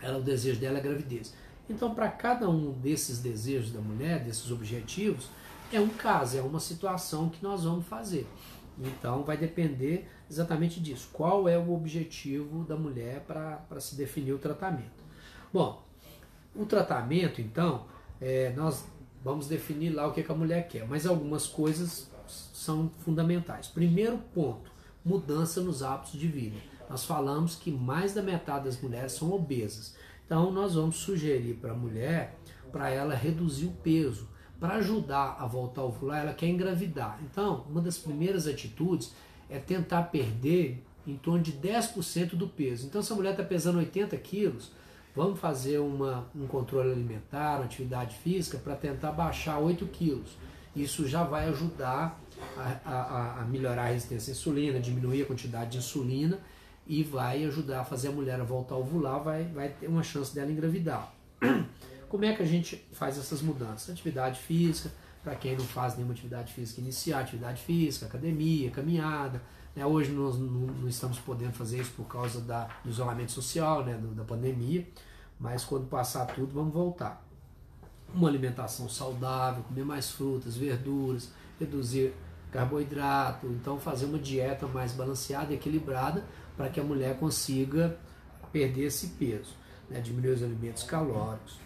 ela, o desejo dela é gravidez. Então, para cada um desses desejos da mulher, desses objetivos, é um caso, é uma situação que nós vamos fazer. Então, vai depender exatamente disso. Qual é o objetivo da mulher para se definir o tratamento? Bom, o tratamento, então, é, nós vamos definir lá o que, que a mulher quer, mas algumas coisas são fundamentais. Primeiro ponto, mudança nos hábitos de vida. Nós falamos que mais da metade das mulheres são obesas. Então nós vamos sugerir para a mulher para ela reduzir o peso, para ajudar a voltar a ovular, ela quer engravidar. Então, uma das primeiras atitudes é tentar perder em torno de 10% do peso. Então, se a mulher está pesando 80 quilos, vamos fazer uma, um controle alimentar, uma atividade física, para tentar baixar 8 quilos. Isso já vai ajudar a, a, a melhorar a resistência à insulina, diminuir a quantidade de insulina e vai ajudar a fazer a mulher voltar a ovular, vai, vai ter uma chance dela engravidar. Como é que a gente faz essas mudanças? Atividade física, para quem não faz nenhuma atividade física iniciar, atividade física, academia, caminhada. Né? Hoje nós não, estamos podendo fazer isso por causa da, do isolamento social, né? Da pandemia, mas quando passar tudo, vamos voltar. Uma alimentação saudável, comer mais frutas, verduras, reduzir carboidrato, então fazer uma dieta mais balanceada e equilibrada para que a mulher consiga perder esse peso, né? diminuir os alimentos calóricos.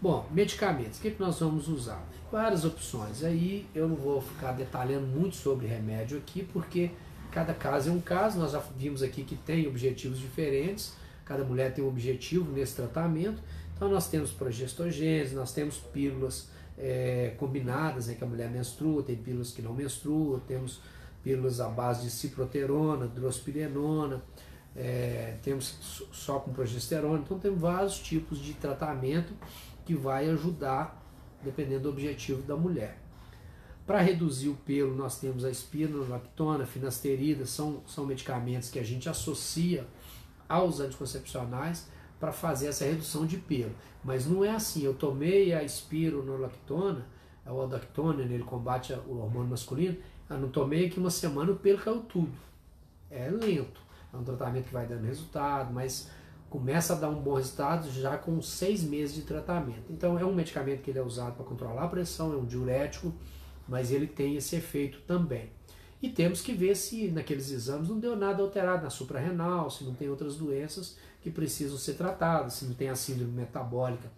Bom, medicamentos, o que, que nós vamos usar? Várias opções. Aí eu não vou ficar detalhando muito sobre remédio aqui, porque cada caso é um caso. Nós já vimos aqui que tem objetivos diferentes, cada mulher tem um objetivo nesse tratamento. Então nós temos progestogênese, nós temos pílulas é, combinadas, em né, que a mulher menstrua, tem pílulas que não menstruam, temos pílulas à base de ciproterona, drospirenona, é, temos só com progesterona, então tem vários tipos de tratamento que vai ajudar dependendo do objetivo da mulher. Para reduzir o pelo, nós temos a espironolactona, finasterida, são, são medicamentos que a gente associa aos anticoncepcionais para fazer essa redução de pelo. Mas não é assim, eu tomei a espironolactona, a odactona, ele combate o hormônio masculino, eu não tomei aqui uma semana, o pelo caiu tudo. É lento. É um tratamento que vai dando resultado, mas começa a dar um bom resultado já com seis meses de tratamento. Então é um medicamento que ele é usado para controlar a pressão, é um diurético, mas ele tem esse efeito também. E temos que ver se naqueles exames não deu nada alterado na suprarrenal, se não tem outras doenças que precisam ser tratadas, se não tem a síndrome metabólica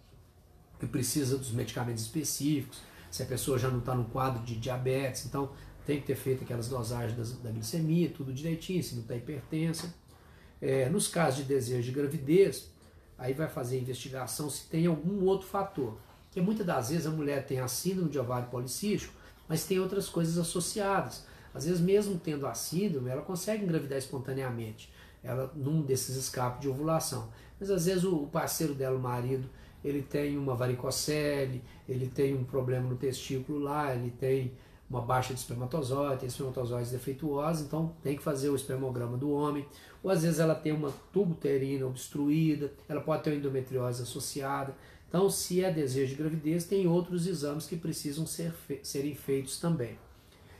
que precisa dos medicamentos específicos, se a pessoa já não está no quadro de diabetes, então tem que ter feito aquelas dosagens das, da glicemia, tudo direitinho, se não está hipertensa. É, nos casos de desejo de gravidez, aí vai fazer a investigação se tem algum outro fator. Porque muitas das vezes a mulher tem a síndrome de ovário policístico, mas tem outras coisas associadas. Às vezes, mesmo tendo a síndrome, ela consegue engravidar espontaneamente, ela num desses escapes de ovulação. Mas às vezes o parceiro dela, o marido, ele tem uma varicocele, ele tem um problema no testículo lá, ele tem uma baixa de espermatozoide, tem espermatozoides defeituosos, então tem que fazer o espermograma do homem. Ou às vezes ela tem uma tubo uterina obstruída, ela pode ter uma endometriose associada. Então, se é desejo de gravidez, tem outros exames que precisam ser fe serem feitos também.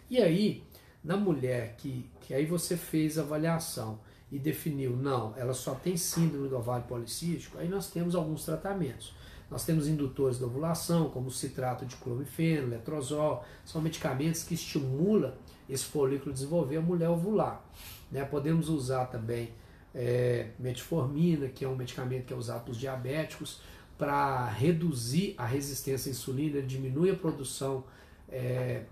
E aí, na mulher que, que aí você fez a avaliação e definiu, não, ela só tem síndrome do ovário policístico, aí nós temos alguns tratamentos. Nós temos indutores da ovulação, como o citrato de clomifeno, letrozol, são medicamentos que estimulam esse folículo desenvolver a mulher ovular. Né? Podemos usar também é, metformina, que é um medicamento que é usado pelos diabéticos, para reduzir a resistência à insulina, ele diminui a produção, é,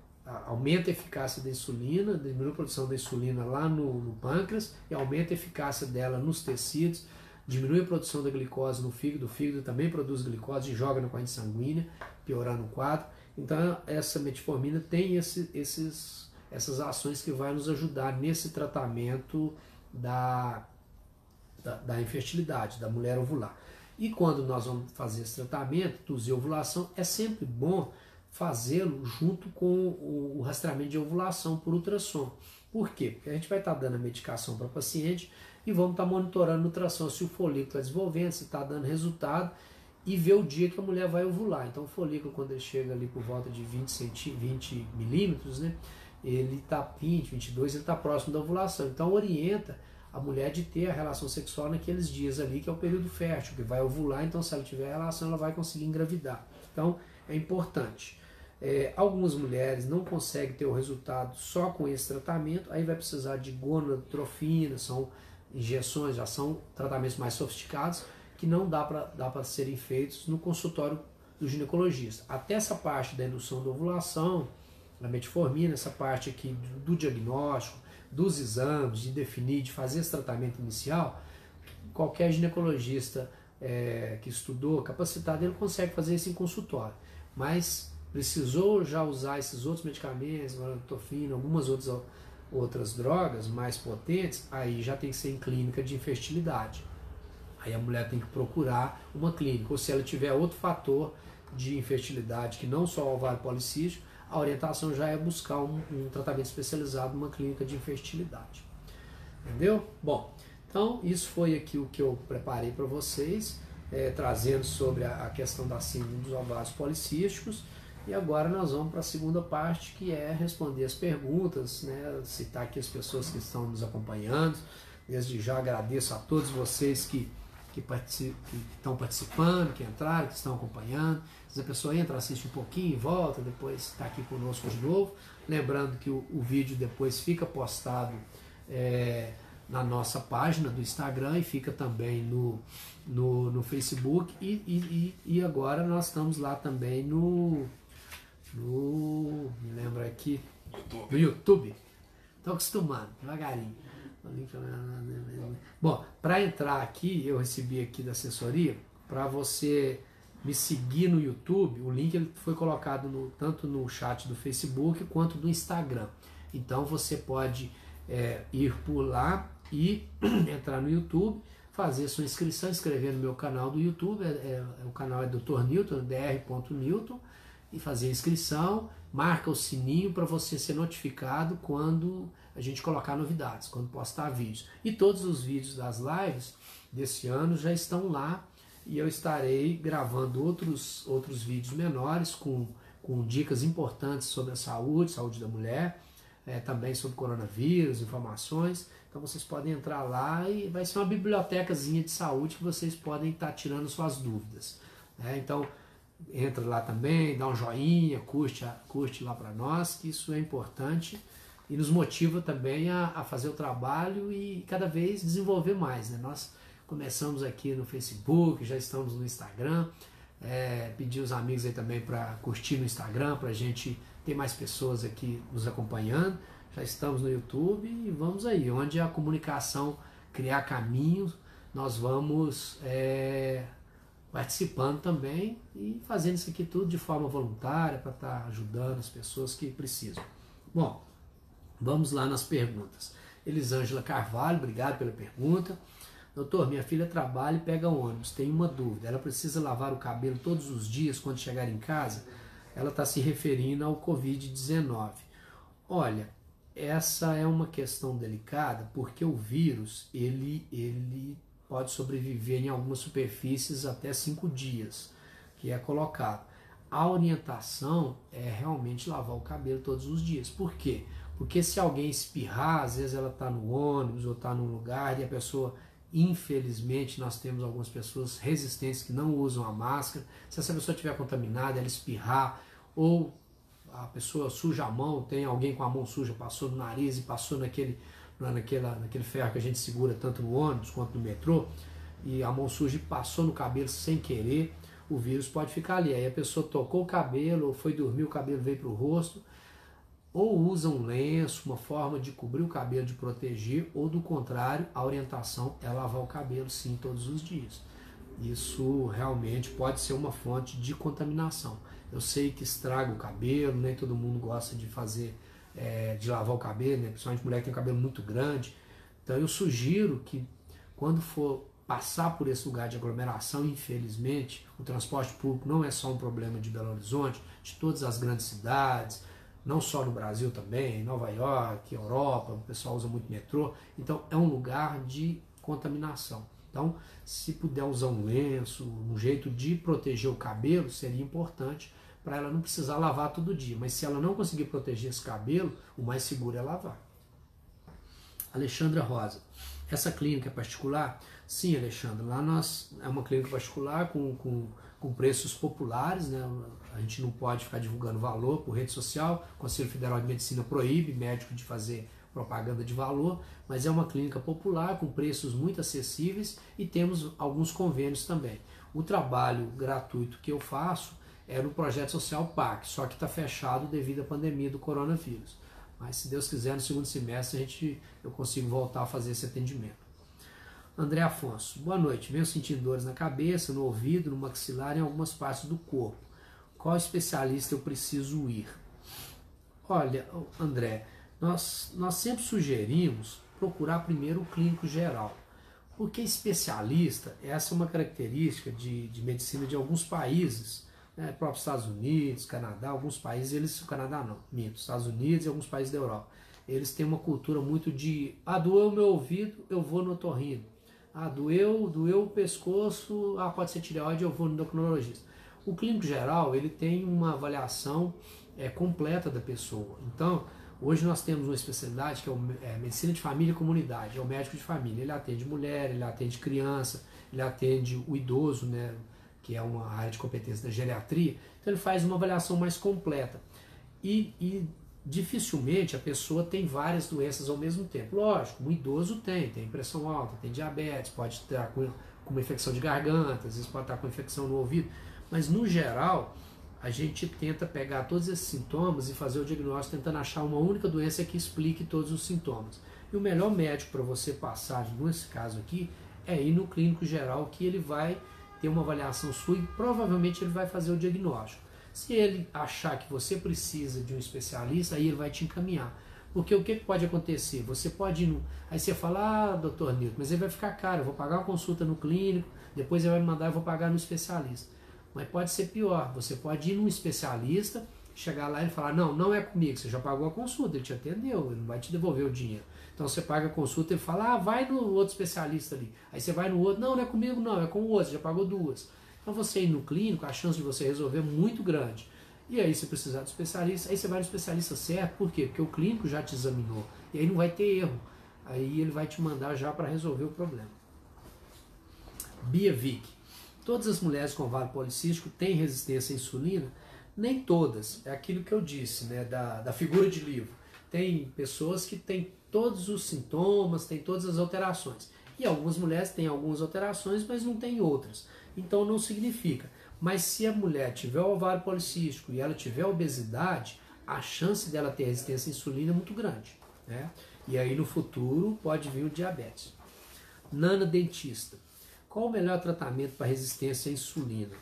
aumenta a eficácia da insulina, diminui a produção da insulina lá no, no pâncreas e aumenta a eficácia dela nos tecidos diminui a produção da glicose no fígado, o fígado também produz glicose e joga na corrente sanguínea, piorando o quadro. Então, essa metformina tem esse, esses, essas ações que vai nos ajudar nesse tratamento da, da, da infertilidade, da mulher ovular. E quando nós vamos fazer esse tratamento, induzir ovulação, é sempre bom fazê-lo junto com o, o rastreamento de ovulação por ultrassom. Por quê? Porque a gente vai estar dando a medicação para o paciente e vamos estar monitorando a nutração, se o folículo está desenvolvendo, se está dando resultado e ver o dia que a mulher vai ovular. Então o folículo, quando ele chega ali por volta de 20, centi 20 milímetros, né, ele está 20, 22, ele está próximo da ovulação. Então orienta a mulher de ter a relação sexual naqueles dias ali, que é o período fértil, que vai ovular, então se ela tiver relação, ela vai conseguir engravidar. Então é importante. É, algumas mulheres não conseguem ter o resultado só com esse tratamento, aí vai precisar de gonadotrofina, são injeções, já são tratamentos mais sofisticados que não dá para serem feitos no consultório do ginecologista. Até essa parte da indução da ovulação, da metformina, essa parte aqui do, do diagnóstico, dos exames, de definir, de fazer esse tratamento inicial, qualquer ginecologista é, que estudou, capacitado, ele consegue fazer isso em consultório. Mas precisou já usar esses outros medicamentos, tofina, algumas outras outras drogas mais potentes, aí já tem que ser em clínica de infertilidade. Aí a mulher tem que procurar uma clínica, ou se ela tiver outro fator de infertilidade que não só o ovário policístico, a orientação já é buscar um, um tratamento especializado numa clínica de infertilidade. Entendeu? Bom, então isso foi aqui o que eu preparei para vocês, é, trazendo sobre a, a questão da síndrome dos ovários policísticos. E agora nós vamos para a segunda parte, que é responder as perguntas, né? citar aqui as pessoas que estão nos acompanhando. Desde já agradeço a todos vocês que, que, que estão participando, que entraram, que estão acompanhando. Se a pessoa entra, assiste um pouquinho volta, depois está aqui conosco de novo. Lembrando que o, o vídeo depois fica postado é, na nossa página do Instagram e fica também no, no, no Facebook. E, e, e agora nós estamos lá também no no. Me lembra aqui. YouTube. No YouTube. Estou acostumado, devagarinho. Bom, para entrar aqui, eu recebi aqui da assessoria, para você me seguir no YouTube, o link ele foi colocado no, tanto no chat do Facebook quanto do Instagram. Então você pode é, ir por lá e entrar no YouTube, fazer sua inscrição, inscrever no meu canal do YouTube, é, é, o canal é Dr. Newton, dr.newton, e fazer a inscrição, marca o sininho para você ser notificado quando a gente colocar novidades, quando postar vídeos. E todos os vídeos das lives desse ano já estão lá e eu estarei gravando outros, outros vídeos menores com, com dicas importantes sobre a saúde, saúde da mulher, é, também sobre coronavírus, informações. Então vocês podem entrar lá e vai ser uma bibliotecazinha de saúde que vocês podem estar tá tirando suas dúvidas. Né? Então entra lá também, dá um joinha, curte, curte lá para nós, que isso é importante e nos motiva também a, a, fazer o trabalho e cada vez desenvolver mais. Né? Nós começamos aqui no Facebook, já estamos no Instagram, É, pedir os amigos aí também para curtir no Instagram, para a gente ter mais pessoas aqui nos acompanhando. Já estamos no YouTube e vamos aí, onde a comunicação criar caminhos, nós vamos é, participando também e fazendo isso aqui tudo de forma voluntária para estar tá ajudando as pessoas que precisam. Bom, vamos lá nas perguntas. Elisângela Carvalho, obrigado pela pergunta. Doutor, minha filha trabalha e pega ônibus. Tem uma dúvida. Ela precisa lavar o cabelo todos os dias quando chegar em casa? Ela está se referindo ao Covid-19. Olha, essa é uma questão delicada porque o vírus ele, ele pode sobreviver em algumas superfícies até cinco dias, que é colocado. A orientação é realmente lavar o cabelo todos os dias. Por quê? Porque se alguém espirrar, às vezes ela está no ônibus ou está num lugar e a pessoa Infelizmente, nós temos algumas pessoas resistentes que não usam a máscara. Se essa pessoa estiver contaminada, ela espirrar ou a pessoa suja a mão, tem alguém com a mão suja, passou no nariz e passou naquele, naquela, naquele ferro que a gente segura tanto no ônibus quanto no metrô, e a mão suja passou no cabelo sem querer, o vírus pode ficar ali. Aí a pessoa tocou o cabelo, ou foi dormir, o cabelo veio para o rosto, ou usa um lenço, uma forma de cobrir o cabelo, de proteger, ou do contrário, a orientação é lavar o cabelo sim todos os dias. Isso realmente pode ser uma fonte de contaminação. Eu sei que estraga o cabelo, nem todo mundo gosta de fazer, é, de lavar o cabelo, né? principalmente mulher que tem um cabelo muito grande. Então eu sugiro que quando for passar por esse lugar de aglomeração, infelizmente, o transporte público não é só um problema de Belo Horizonte, de todas as grandes cidades, não só no Brasil também, Nova York, Europa, o pessoal usa muito metrô, então é um lugar de contaminação. Então, se puder usar um lenço, um jeito de proteger o cabelo, seria importante para ela não precisar lavar todo dia. Mas se ela não conseguir proteger esse cabelo, o mais seguro é lavar. Alexandra Rosa, essa clínica é particular? Sim, Alexandra, lá nós é uma clínica particular com, com, com preços populares, né? A gente não pode ficar divulgando valor por rede social. O Conselho Federal de Medicina proíbe médico de fazer propaganda de valor, mas é uma clínica popular com preços muito acessíveis e temos alguns convênios também. O trabalho gratuito que eu faço é no projeto social PAC, só que está fechado devido à pandemia do coronavírus. Mas se Deus quiser, no segundo semestre a gente, eu consigo voltar a fazer esse atendimento. André Afonso, boa noite. Venho sentindo dores na cabeça, no ouvido, no maxilar e em algumas partes do corpo qual especialista eu preciso ir? Olha, André, nós, nós sempre sugerimos procurar primeiro o clínico geral. Porque especialista, essa é uma característica de, de medicina de alguns países, né, próprios Estados Unidos, Canadá, alguns países, eles, o Canadá não, minto, Estados Unidos e alguns países da Europa. Eles têm uma cultura muito de, ah, doeu o meu ouvido, eu vou no otorrino. Ah, doeu, doeu o pescoço, ah, pode ser tireoide, eu vou no endocrinologista. O clínico geral ele tem uma avaliação é, completa da pessoa. Então, hoje nós temos uma especialidade que é, o, é medicina de família e comunidade, é o médico de família. Ele atende mulher, ele atende criança, ele atende o idoso, né, que é uma área de competência da geriatria. Então, ele faz uma avaliação mais completa. E, e dificilmente a pessoa tem várias doenças ao mesmo tempo. Lógico, um idoso tem, tem pressão alta, tem diabetes, pode estar com, com uma infecção de garganta, às vezes pode estar com infecção no ouvido. Mas no geral, a gente tenta pegar todos esses sintomas e fazer o diagnóstico tentando achar uma única doença que explique todos os sintomas. E o melhor médico para você passar, nesse caso aqui, é ir no clínico geral que ele vai ter uma avaliação sua e provavelmente ele vai fazer o diagnóstico. Se ele achar que você precisa de um especialista, aí ele vai te encaminhar. Porque o que pode acontecer? Você pode ir no. Aí você fala, ah, doutor Nilton, mas ele vai ficar caro, eu vou pagar uma consulta no clínico, depois ele vai me mandar, eu vou pagar no especialista. Mas pode ser pior. Você pode ir num especialista, chegar lá e falar: Não, não é comigo, você já pagou a consulta, ele te atendeu, ele não vai te devolver o dinheiro. Então você paga a consulta e fala: Ah, vai no outro especialista ali. Aí você vai no outro: Não, não é comigo, não, é com o outro, já pagou duas. Então você ir no clínico, a chance de você resolver é muito grande. E aí, se precisar de especialista, aí você vai no especialista certo, por quê? Porque o clínico já te examinou. E aí não vai ter erro. Aí ele vai te mandar já para resolver o problema. Bia Vick. Todas as mulheres com ovário policístico têm resistência à insulina? Nem todas. É aquilo que eu disse, né, da, da figura de livro. Tem pessoas que têm todos os sintomas, têm todas as alterações. E algumas mulheres têm algumas alterações, mas não têm outras. Então não significa. Mas se a mulher tiver o ovário policístico e ela tiver obesidade, a chance dela ter resistência à insulina é muito grande. Né? E aí no futuro pode vir o diabetes. Nana dentista. Qual o melhor tratamento para resistência à insulina?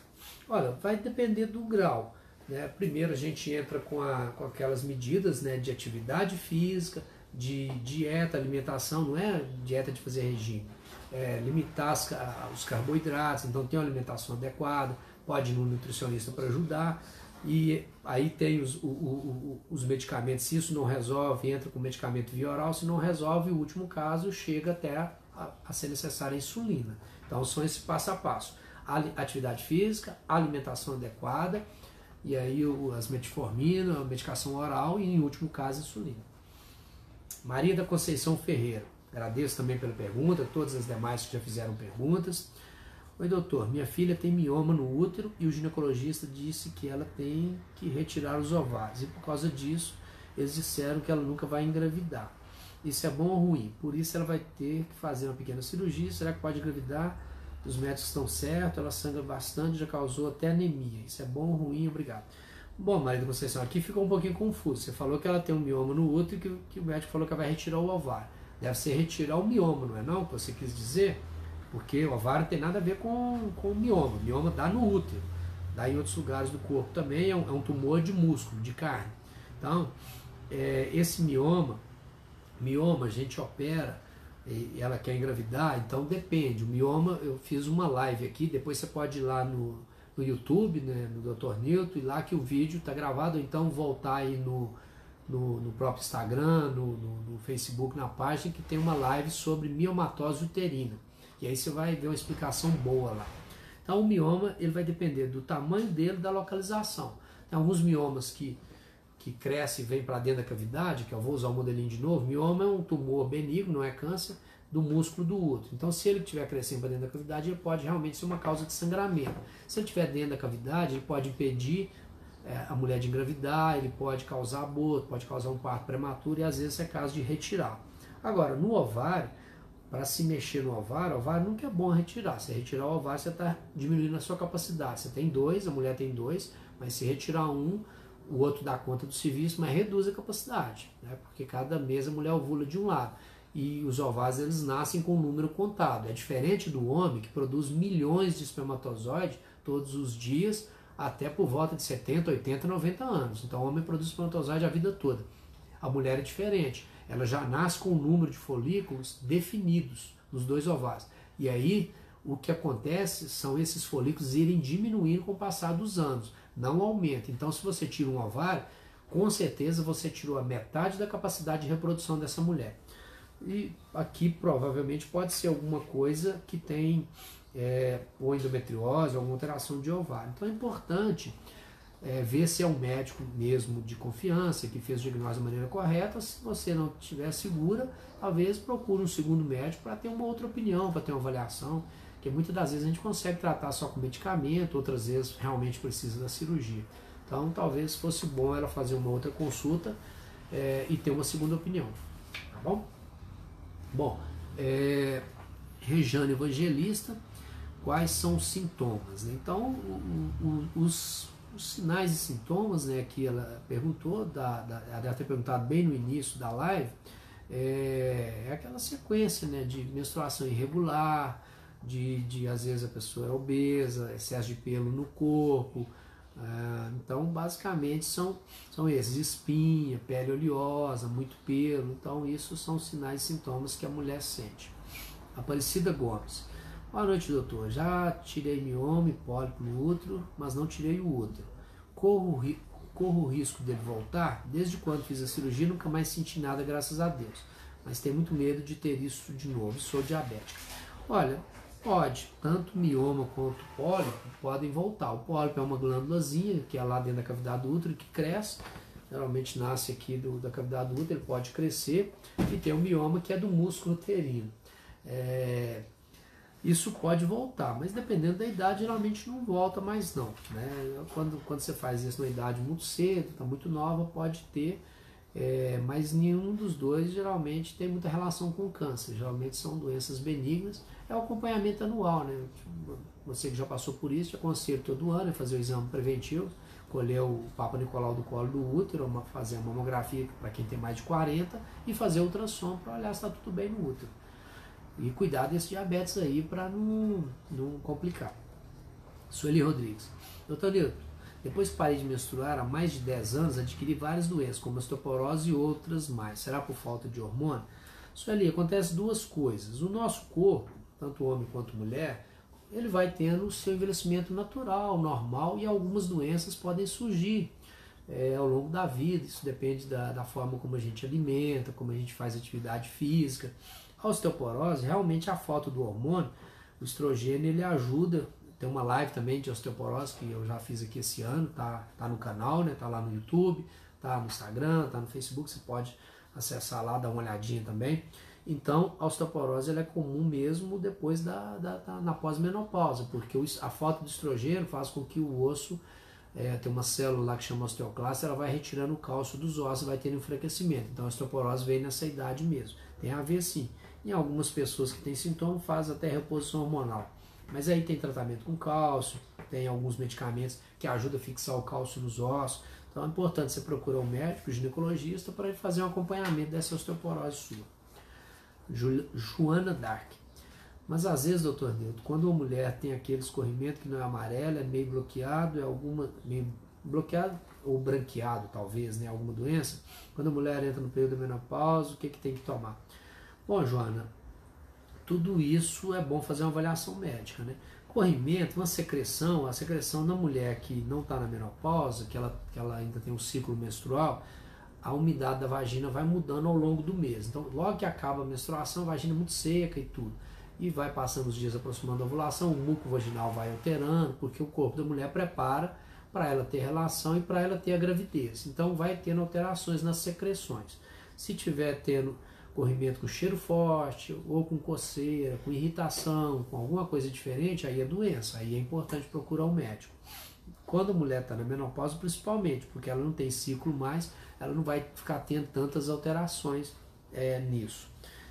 Olha, vai depender do grau. Né? Primeiro a gente entra com, a, com aquelas medidas né, de atividade física, de dieta, alimentação, não é dieta de fazer regime, é limitar as, os carboidratos, então tem uma alimentação adequada, pode ir no nutricionista para ajudar. E aí tem os, o, o, os medicamentos, se isso não resolve, entra com medicamento via oral, se não resolve, o último caso chega até a, a ser necessária a insulina. Então são esse passo a passo. Atividade física, alimentação adequada, e aí as metformina, a medicação oral e em último caso insulina. Maria da Conceição Ferreira. Agradeço também pela pergunta, todas as demais que já fizeram perguntas. Oi, doutor, minha filha tem mioma no útero e o ginecologista disse que ela tem que retirar os ovários. E por causa disso, eles disseram que ela nunca vai engravidar. Isso é bom ou ruim? Por isso ela vai ter que fazer uma pequena cirurgia. Será que pode engravidar? Os médicos estão certos, ela sangra bastante, já causou até anemia. Isso é bom ou ruim? Obrigado. Bom, Maria da Conceição, aqui ficou um pouquinho confuso. Você falou que ela tem um mioma no útero e que, que o médico falou que ela vai retirar o ovário. Deve ser retirar o mioma, não é não? Que você quis dizer? Porque o ovário tem nada a ver com, com o mioma. O mioma dá no útero, dá em outros lugares do corpo também, é um, é um tumor de músculo, de carne. Então, é, esse mioma, mioma a gente opera e ela quer engravidar, então depende. O mioma, eu fiz uma live aqui, depois você pode ir lá no, no YouTube, né, no Dr. Newton, e lá que o vídeo está gravado, então voltar aí no, no, no próprio Instagram, no, no, no, Facebook, na página, que tem uma live sobre miomatose uterina. E aí você vai ver uma explicação boa lá. Então o mioma ele vai depender do tamanho dele da localização. Tem alguns miomas que, que crescem e vêm para dentro da cavidade, que eu vou usar o modelinho de novo. Mioma é um tumor benigno, não é câncer, do músculo do útero. Então, se ele estiver crescendo para dentro da cavidade, ele pode realmente ser uma causa de sangramento. Se ele estiver dentro da cavidade, ele pode impedir é, a mulher de engravidar, ele pode causar aborto, pode causar um parto prematuro e às vezes é caso de retirar. Agora, no ovário, para se mexer no ovário, o ovário nunca é bom retirar. Se retirar o ovário, você está diminuindo a sua capacidade. Você tem dois, a mulher tem dois, mas se retirar um, o outro dá conta do serviço, mas reduz a capacidade, né? porque cada mês a mulher ovula de um lado e os ovários eles nascem com um número contado. É diferente do homem que produz milhões de espermatozoides todos os dias, até por volta de 70, 80, 90 anos. Então o homem produz espermatozoide a vida toda. A mulher é diferente. Ela já nasce com um número de folículos definidos nos dois ovários. E aí o que acontece são esses folículos irem diminuindo com o passar dos anos, não aumenta. Então se você tira um ovário, com certeza você tirou a metade da capacidade de reprodução dessa mulher. E aqui provavelmente pode ser alguma coisa que tem é, ou endometriose, alguma alteração de ovário. Então é importante é, ver se é um médico mesmo de confiança, que fez o diagnóstico da maneira correta. Se você não estiver segura, talvez procure um segundo médico para ter uma outra opinião, para ter uma avaliação, porque muitas das vezes a gente consegue tratar só com medicamento, outras vezes realmente precisa da cirurgia. Então talvez fosse bom ela fazer uma outra consulta é, e ter uma segunda opinião. Tá bom? Bom, é, Rejane Evangelista, quais são os sintomas? Né? Então, o, o, os, os, sinais e sintomas né, que ela perguntou, da, da, ela deve ter perguntado bem no início da live, é, é aquela sequência né, de menstruação irregular, de, de às vezes a pessoa é obesa, excesso de pelo no corpo, ah, então, basicamente, são, são esses: espinha, pele oleosa, muito pelo. Então, isso são sinais e sintomas que a mulher sente. Aparecida Gomes. Boa noite, doutor. Já tirei mioma e pólipo no útero, mas não tirei o útero. Corro, corro o risco dele voltar? Desde quando fiz a cirurgia, nunca mais senti nada, graças a Deus. Mas tenho muito medo de ter isso de novo. Sou diabética. Olha, Pode, tanto mioma quanto pólipo podem voltar. O pólipo é uma glândulazinha que é lá dentro da cavidade do útero que cresce, geralmente nasce aqui do, da cavidade do útero, ele pode crescer, e tem o mioma que é do músculo uterino. É, isso pode voltar, mas dependendo da idade, geralmente não volta mais não. Né? Quando, quando você faz isso na idade muito cedo, está muito nova, pode ter, é, mas nenhum dos dois geralmente tem muita relação com câncer. Geralmente são doenças benignas é o acompanhamento anual, né? você que já passou por isso, aconselho todo ano a fazer o exame preventivo, colher o Papa Nicolau do colo do útero, fazer a mamografia para quem tem mais de 40 e fazer o ultrassom para olhar se está tudo bem no útero. E cuidar desse diabetes aí para não, não complicar. Sueli Rodrigues. Doutor Nilton, depois que parei de menstruar há mais de 10 anos, adquiri várias doenças, como osteoporose e outras mais. Será por falta de hormônio? Sueli, acontece duas coisas. O nosso corpo, tanto homem quanto mulher, ele vai tendo o seu envelhecimento natural, normal, e algumas doenças podem surgir é, ao longo da vida. Isso depende da, da forma como a gente alimenta, como a gente faz atividade física. A osteoporose, realmente a falta do hormônio, o estrogênio, ele ajuda. Tem uma live também de osteoporose que eu já fiz aqui esse ano, tá, tá no canal, né, tá lá no YouTube, tá no Instagram, tá no Facebook, você pode acessar lá, dar uma olhadinha também. Então, a osteoporose ela é comum mesmo depois da, da, da na pós-menopausa, porque a falta de estrogênio faz com que o osso é, tem uma célula lá que chama osteoclasta, ela vai retirando o cálcio dos ossos, vai tendo enfraquecimento. Então, a osteoporose vem nessa idade mesmo. Tem a ver sim. Em algumas pessoas que têm sintoma, faz até reposição hormonal. Mas aí tem tratamento com cálcio, tem alguns medicamentos que ajudam a fixar o cálcio nos ossos. Então é importante você procurar um médico, um ginecologista, para fazer um acompanhamento dessa osteoporose sua. Joana Dark. Mas às vezes, doutor Nilton, quando uma mulher tem aquele escorrimento que não é amarelo, é meio bloqueado, é alguma. meio bloqueado ou branqueado, talvez, né? Alguma doença. Quando a mulher entra no período da menopausa, o que, que tem que tomar? Bom, Joana, tudo isso é bom fazer uma avaliação médica, né? Corrimento, uma secreção, a secreção da mulher que não está na menopausa, que ela, que ela ainda tem um ciclo menstrual, a umidade da vagina vai mudando ao longo do mês. Então, logo que acaba a menstruação, a vagina é muito seca e tudo. E vai passando os dias aproximando da ovulação, o muco vaginal vai alterando, porque o corpo da mulher prepara para ela ter relação e para ela ter a gravidez. Então, vai tendo alterações nas secreções. Se tiver tendo corrimento com cheiro forte, ou com coceira, com irritação, com alguma coisa diferente, aí é doença, aí é importante procurar um médico. Quando a mulher está na menopausa, principalmente, porque ela não tem ciclo mais, ela não vai ficar tendo tantas alterações é, nisso.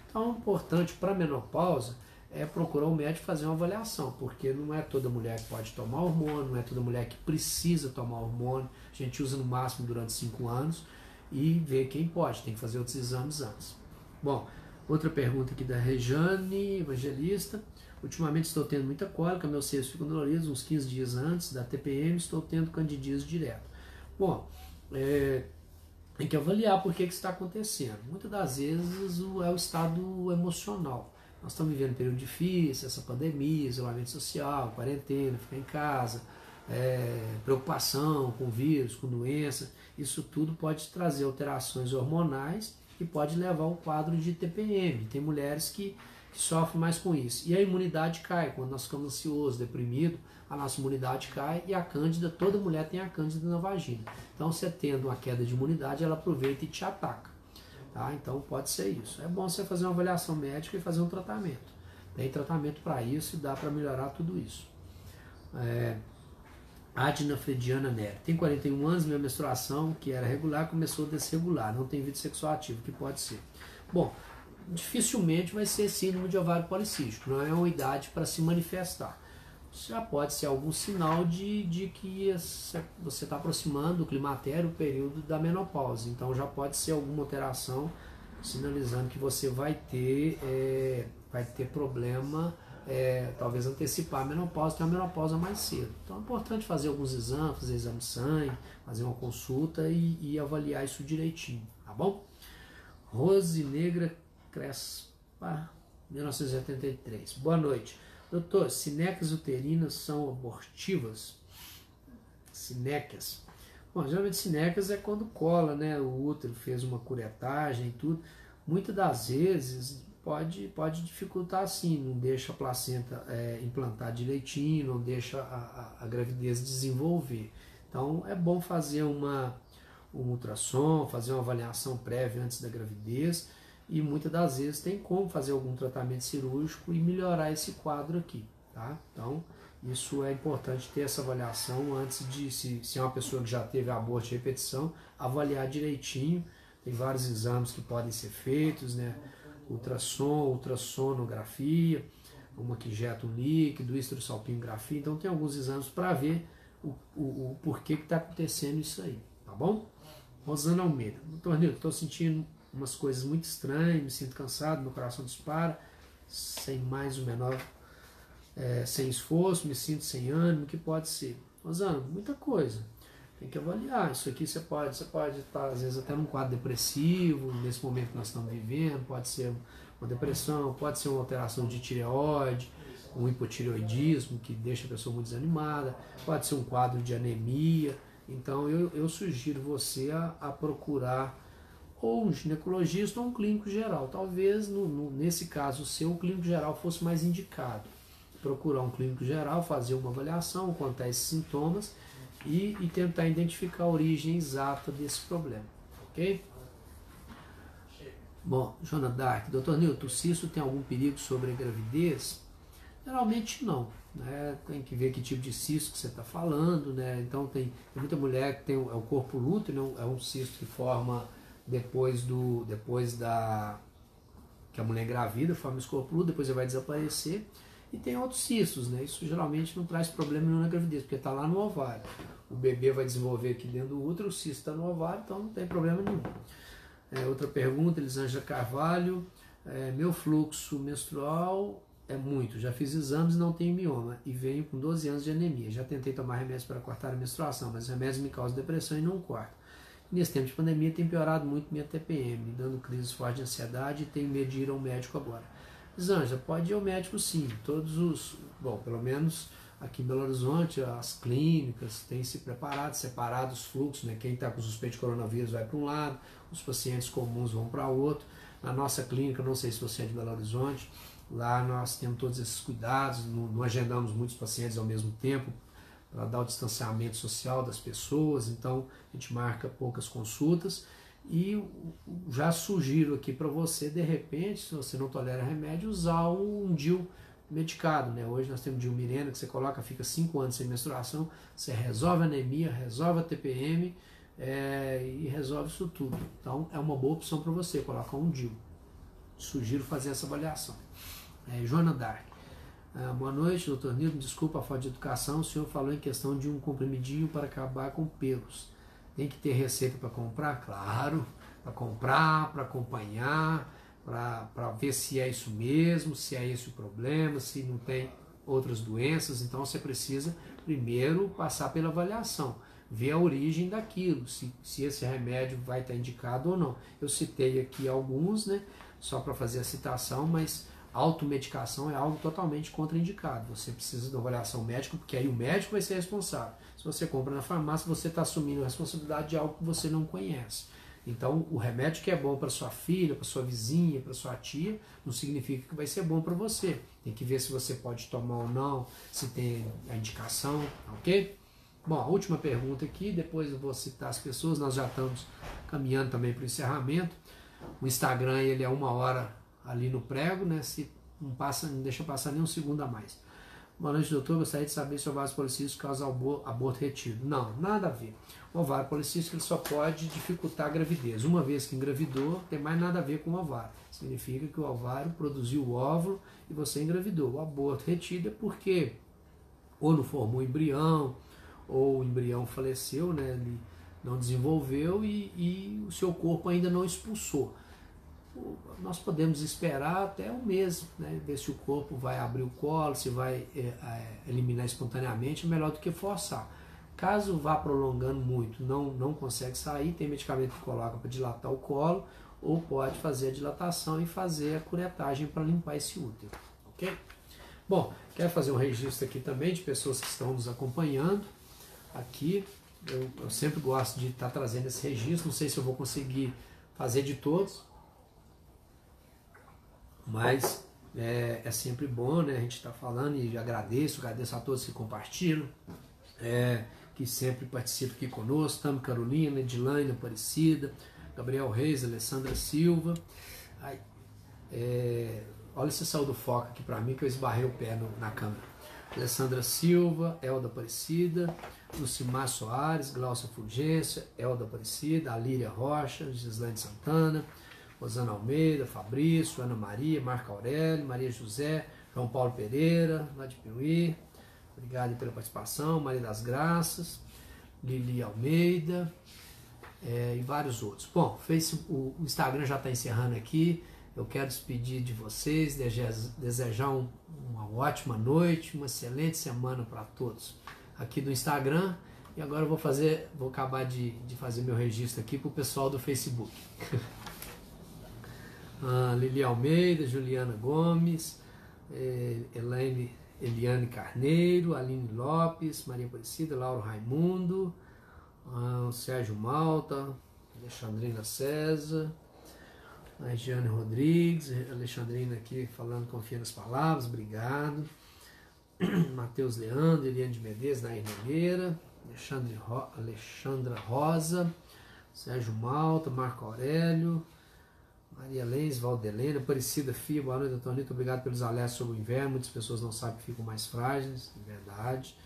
Então, o importante para a menopausa é procurar um médico fazer uma avaliação, porque não é toda mulher que pode tomar hormônio, não é toda mulher que precisa tomar hormônio. A gente usa no máximo durante 5 anos e vê quem pode, tem que fazer outros exames antes. Bom, outra pergunta aqui da Rejane Evangelista. Ultimamente estou tendo muita cólica, meus seios ficam doloridos uns 15 dias antes da TPM, estou tendo candidíase direto. Bom, é, tem que avaliar por que, que está acontecendo. Muitas das vezes o, é o estado emocional. Nós estamos vivendo um período difícil, essa pandemia, isolamento social, quarentena, ficar em casa, é, preocupação com vírus, com doença. Isso tudo pode trazer alterações hormonais e pode levar ao quadro de TPM. Tem mulheres que, que sofrem mais com isso. E a imunidade cai. Quando nós ficamos ansiosos, deprimidos, a nossa imunidade cai e a cândida, toda mulher tem a cândida na vagina. Então, você tendo uma queda de imunidade, ela aproveita e te ataca. Tá? Então, pode ser isso. É bom você fazer uma avaliação médica e fazer um tratamento. Tem tratamento para isso e dá para melhorar tudo isso. É, Adna Frediana Nery. Tem 41 anos, minha menstruação, que era regular, começou a desregular. Não tem vida sexual ativo, que pode ser. Bom, dificilmente vai ser síndrome de ovário policístico. Não é uma idade para se manifestar já pode ser algum sinal de, de que você está aproximando o climatério, o período da menopausa. Então já pode ser alguma alteração sinalizando que você vai ter, é, vai ter problema, é, talvez antecipar a menopausa, ter a menopausa mais cedo. Então é importante fazer alguns exames, fazer exame de sangue, fazer uma consulta e, e avaliar isso direitinho, tá bom? Rose Negra Crespa, 1983. Boa noite. Doutor, sinecas uterinas são abortivas? Sinecas. Bom, geralmente sinecas é quando cola, né? O útero fez uma curetagem e tudo. Muitas das vezes pode, pode dificultar assim, não deixa a placenta é, implantar direitinho, não deixa a, a, a, gravidez desenvolver. Então é bom fazer uma, um ultrassom, fazer uma avaliação prévia antes da gravidez e muitas das vezes tem como fazer algum tratamento cirúrgico e melhorar esse quadro aqui, tá? Então, isso é importante ter essa avaliação antes de, se, se é uma pessoa que já teve aborto de repetição, avaliar direitinho. Tem vários exames que podem ser feitos, né? Ultrassom, ultrassonografia, uma que jeta um líquido, histrossalpingografia, então tem alguns exames para ver o, o, o porquê que está acontecendo isso aí, tá bom? Rosana Almeida, doutor Nilton, estou sentindo umas coisas muito estranhas, me sinto cansado, meu coração dispara, sem mais o menor, é, sem esforço, me sinto sem ânimo, o que pode ser? Rosana, muita coisa. Tem que avaliar. Isso aqui você pode, você pode estar, às vezes, até num quadro depressivo, nesse momento que nós estamos vivendo, pode ser uma depressão, pode ser uma alteração de tireoide, um hipotireoidismo que deixa a pessoa muito desanimada, pode ser um quadro de anemia. Então eu, eu sugiro você a, a procurar ou um ginecologista ou um clínico geral. Talvez no, no, nesse caso seu, o clínico geral fosse mais indicado. Procurar um clínico geral, fazer uma avaliação, contar esses sintomas e, e tentar identificar a origem exata desse problema. Ok? Bom, Jona Dark, Dr. Nilton, o cisto tem algum perigo sobre a gravidez? Geralmente não. Né? Tem que ver que tipo de cisto que você está falando. Né? Então tem, tem, muita mulher que tem é o corpo lúteo, é um cisto que forma depois do depois da que a mulher engravida, forma esse corpo lúteo, depois ele vai desaparecer. E tem outros cistos, né? Isso geralmente não traz problema nenhum na gravidez, porque está lá no ovário. O bebê vai desenvolver aqui dentro do útero, o cisto está no ovário, então não tem problema nenhum. É, outra pergunta, Elisângela Carvalho. É, meu fluxo menstrual é muito. Já fiz exames e não tenho mioma. E venho com 12 anos de anemia. Já tentei tomar remédios para cortar a menstruação, mas remédios me causam depressão e não corto. Nesse tempo de pandemia tem piorado muito minha TPM, dando crises fortes de ansiedade e tenho medo de ir ao médico agora. Elisângela, pode ir ao médico sim. Todos os, bom, pelo menos aqui em Belo Horizonte, as clínicas têm se preparado, separado os fluxos, né? quem está com suspeito de coronavírus vai para um lado, os pacientes comuns vão para outro. Na nossa clínica, não sei se você é de Belo Horizonte, lá nós temos todos esses cuidados, não, não agendamos muitos pacientes ao mesmo tempo para dar o distanciamento social das pessoas, então a gente marca poucas consultas e já sugiro aqui para você, de repente, se você não tolera remédio, usar um DIL medicado. Né? Hoje nós temos DIL Mirena que você coloca, fica 5 anos sem menstruação, você resolve anemia, resolve a TPM, é, e resolve isso tudo. Então é uma boa opção para você colocar um DIL. Sugiro fazer essa avaliação. É, Joana Dark. Ah, boa noite, doutor Nilton. Desculpa a falta de educação. O senhor falou em questão de um comprimidinho para acabar com pelos. Tem que ter receita para comprar? Claro, para comprar, para acompanhar, para ver se é isso mesmo, se é esse o problema, se não tem outras doenças. Então você precisa primeiro passar pela avaliação ver a origem daquilo, se, se esse remédio vai estar indicado ou não. Eu citei aqui alguns, né, só para fazer a citação, mas automedicação é algo totalmente contraindicado. Você precisa de uma avaliação médica, porque aí o médico vai ser responsável. Se você compra na farmácia, você está assumindo a responsabilidade de algo que você não conhece. Então, o remédio que é bom para sua filha, para sua vizinha, para sua tia, não significa que vai ser bom para você. Tem que ver se você pode tomar ou não, se tem a indicação, ok? Bom, a última pergunta aqui, depois eu vou citar as pessoas, nós já estamos caminhando também para o encerramento. O Instagram ele é uma hora ali no prego, né? Se não, passa, não deixa passar nem um segundo a mais. Boa noite, doutor. Gostaria de saber se o ovário policístico causa aborto retido. Não, nada a ver. O ovário policístico ele só pode dificultar a gravidez. Uma vez que engravidou, tem mais nada a ver com o ovário. Significa que o ovário produziu o óvulo e você engravidou. O aborto retido é porque ou não formou embrião, ou o embrião faleceu, né, ele não desenvolveu e, e o seu corpo ainda não expulsou. Nós podemos esperar até um mês, né, ver se o corpo vai abrir o colo, se vai é, é, eliminar espontaneamente, é melhor do que forçar. Caso vá prolongando muito, não, não consegue sair, tem medicamento que coloca para dilatar o colo, ou pode fazer a dilatação e fazer a curetagem para limpar esse útero. Ok? Bom, quero fazer um registro aqui também de pessoas que estão nos acompanhando aqui. Eu, eu sempre gosto de estar tá trazendo esse registro, não sei se eu vou conseguir fazer de todos, mas é, é sempre bom né, a gente estar tá falando e agradeço, agradeço a todos que compartilham, é, que sempre participam aqui conosco, Tami Carolina, Edilane Aparecida, Gabriel Reis, Alessandra Silva. Ai, é, olha esse saiu do foco aqui para mim que eu esbarrei o pé no, na câmera. Alessandra Silva, Elda Aparecida, Lucimar Soares, Glaucia Fulgência, Elda Aparecida, Alíria Rocha, Gislaine Santana, Rosana Almeida, Fabrício, Ana Maria, Marco Aurélio, Maria José, João Paulo Pereira, lá de Piuí, obrigado pela participação, Maria das Graças, Lili Almeida é, e vários outros. Bom, o Instagram já está encerrando aqui. Eu quero despedir de vocês, desejar um, uma ótima noite, uma excelente semana para todos aqui do Instagram. E agora eu vou fazer, vou acabar de, de fazer meu registro aqui para o pessoal do Facebook. ah, Lili Almeida, Juliana Gomes, eh, Elaine, Eliane Carneiro, Aline Lopes, Maria Aparecida, Lauro Raimundo, Sérgio Malta, Alexandrina César, a Regiane Rodrigues, Alexandrina aqui falando, confia nas palavras, obrigado. Matheus Leandro, Eliane de Medeiros, Nair Nogueira, Alexandre Ro, Alexandra Rosa, Sérgio Malta, Marco Aurélio, Maria Lenz, Valdelena, Aparecida Fia, boa noite, doutor Nito, obrigado pelos alertas sobre o inverno, muitas pessoas não sabem que ficam mais frágeis, é verdade.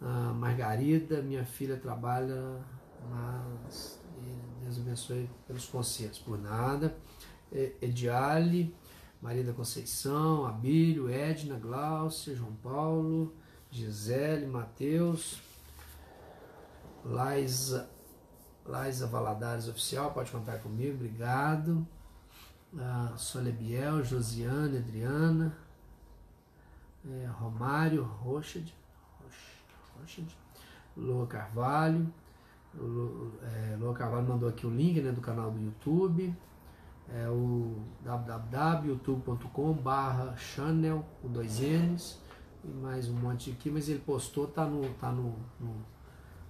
Ah, Margarida, minha filha trabalha, mas Deus abençoe pelos conselhos, por nada. Ediale, Maria da Conceição, Abílio, Edna, Gláucia, João Paulo, Gisele, Mateus, Laisa, Laisa Valadares Oficial, pode contar comigo, obrigado. Uh, Solebiel, Josiane, Adriana, é, Romário, Rochard, Rochard, Lua Carvalho. Lua, é, Lua Carvalho mandou aqui o link né, do canal do YouTube é o www.youtube.com barra channel com dois N's e mais um monte aqui, mas ele postou, tá no, tá no, no,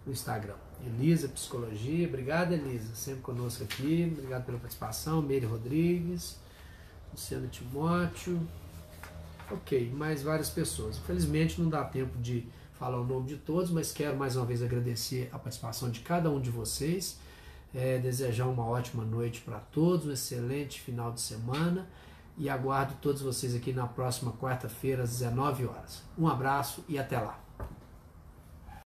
no Instagram. Elisa Psicologia, obrigado Elisa, sempre conosco aqui, obrigado pela participação, Meire Rodrigues, Luciano Timóteo, ok, mais várias pessoas. Infelizmente não dá tempo de falar o nome de todos, mas quero mais uma vez agradecer a participação de cada um de vocês é, desejar uma ótima noite para todos, um excelente final de semana e aguardo todos vocês aqui na próxima quarta-feira às 19 horas. Um abraço e até lá.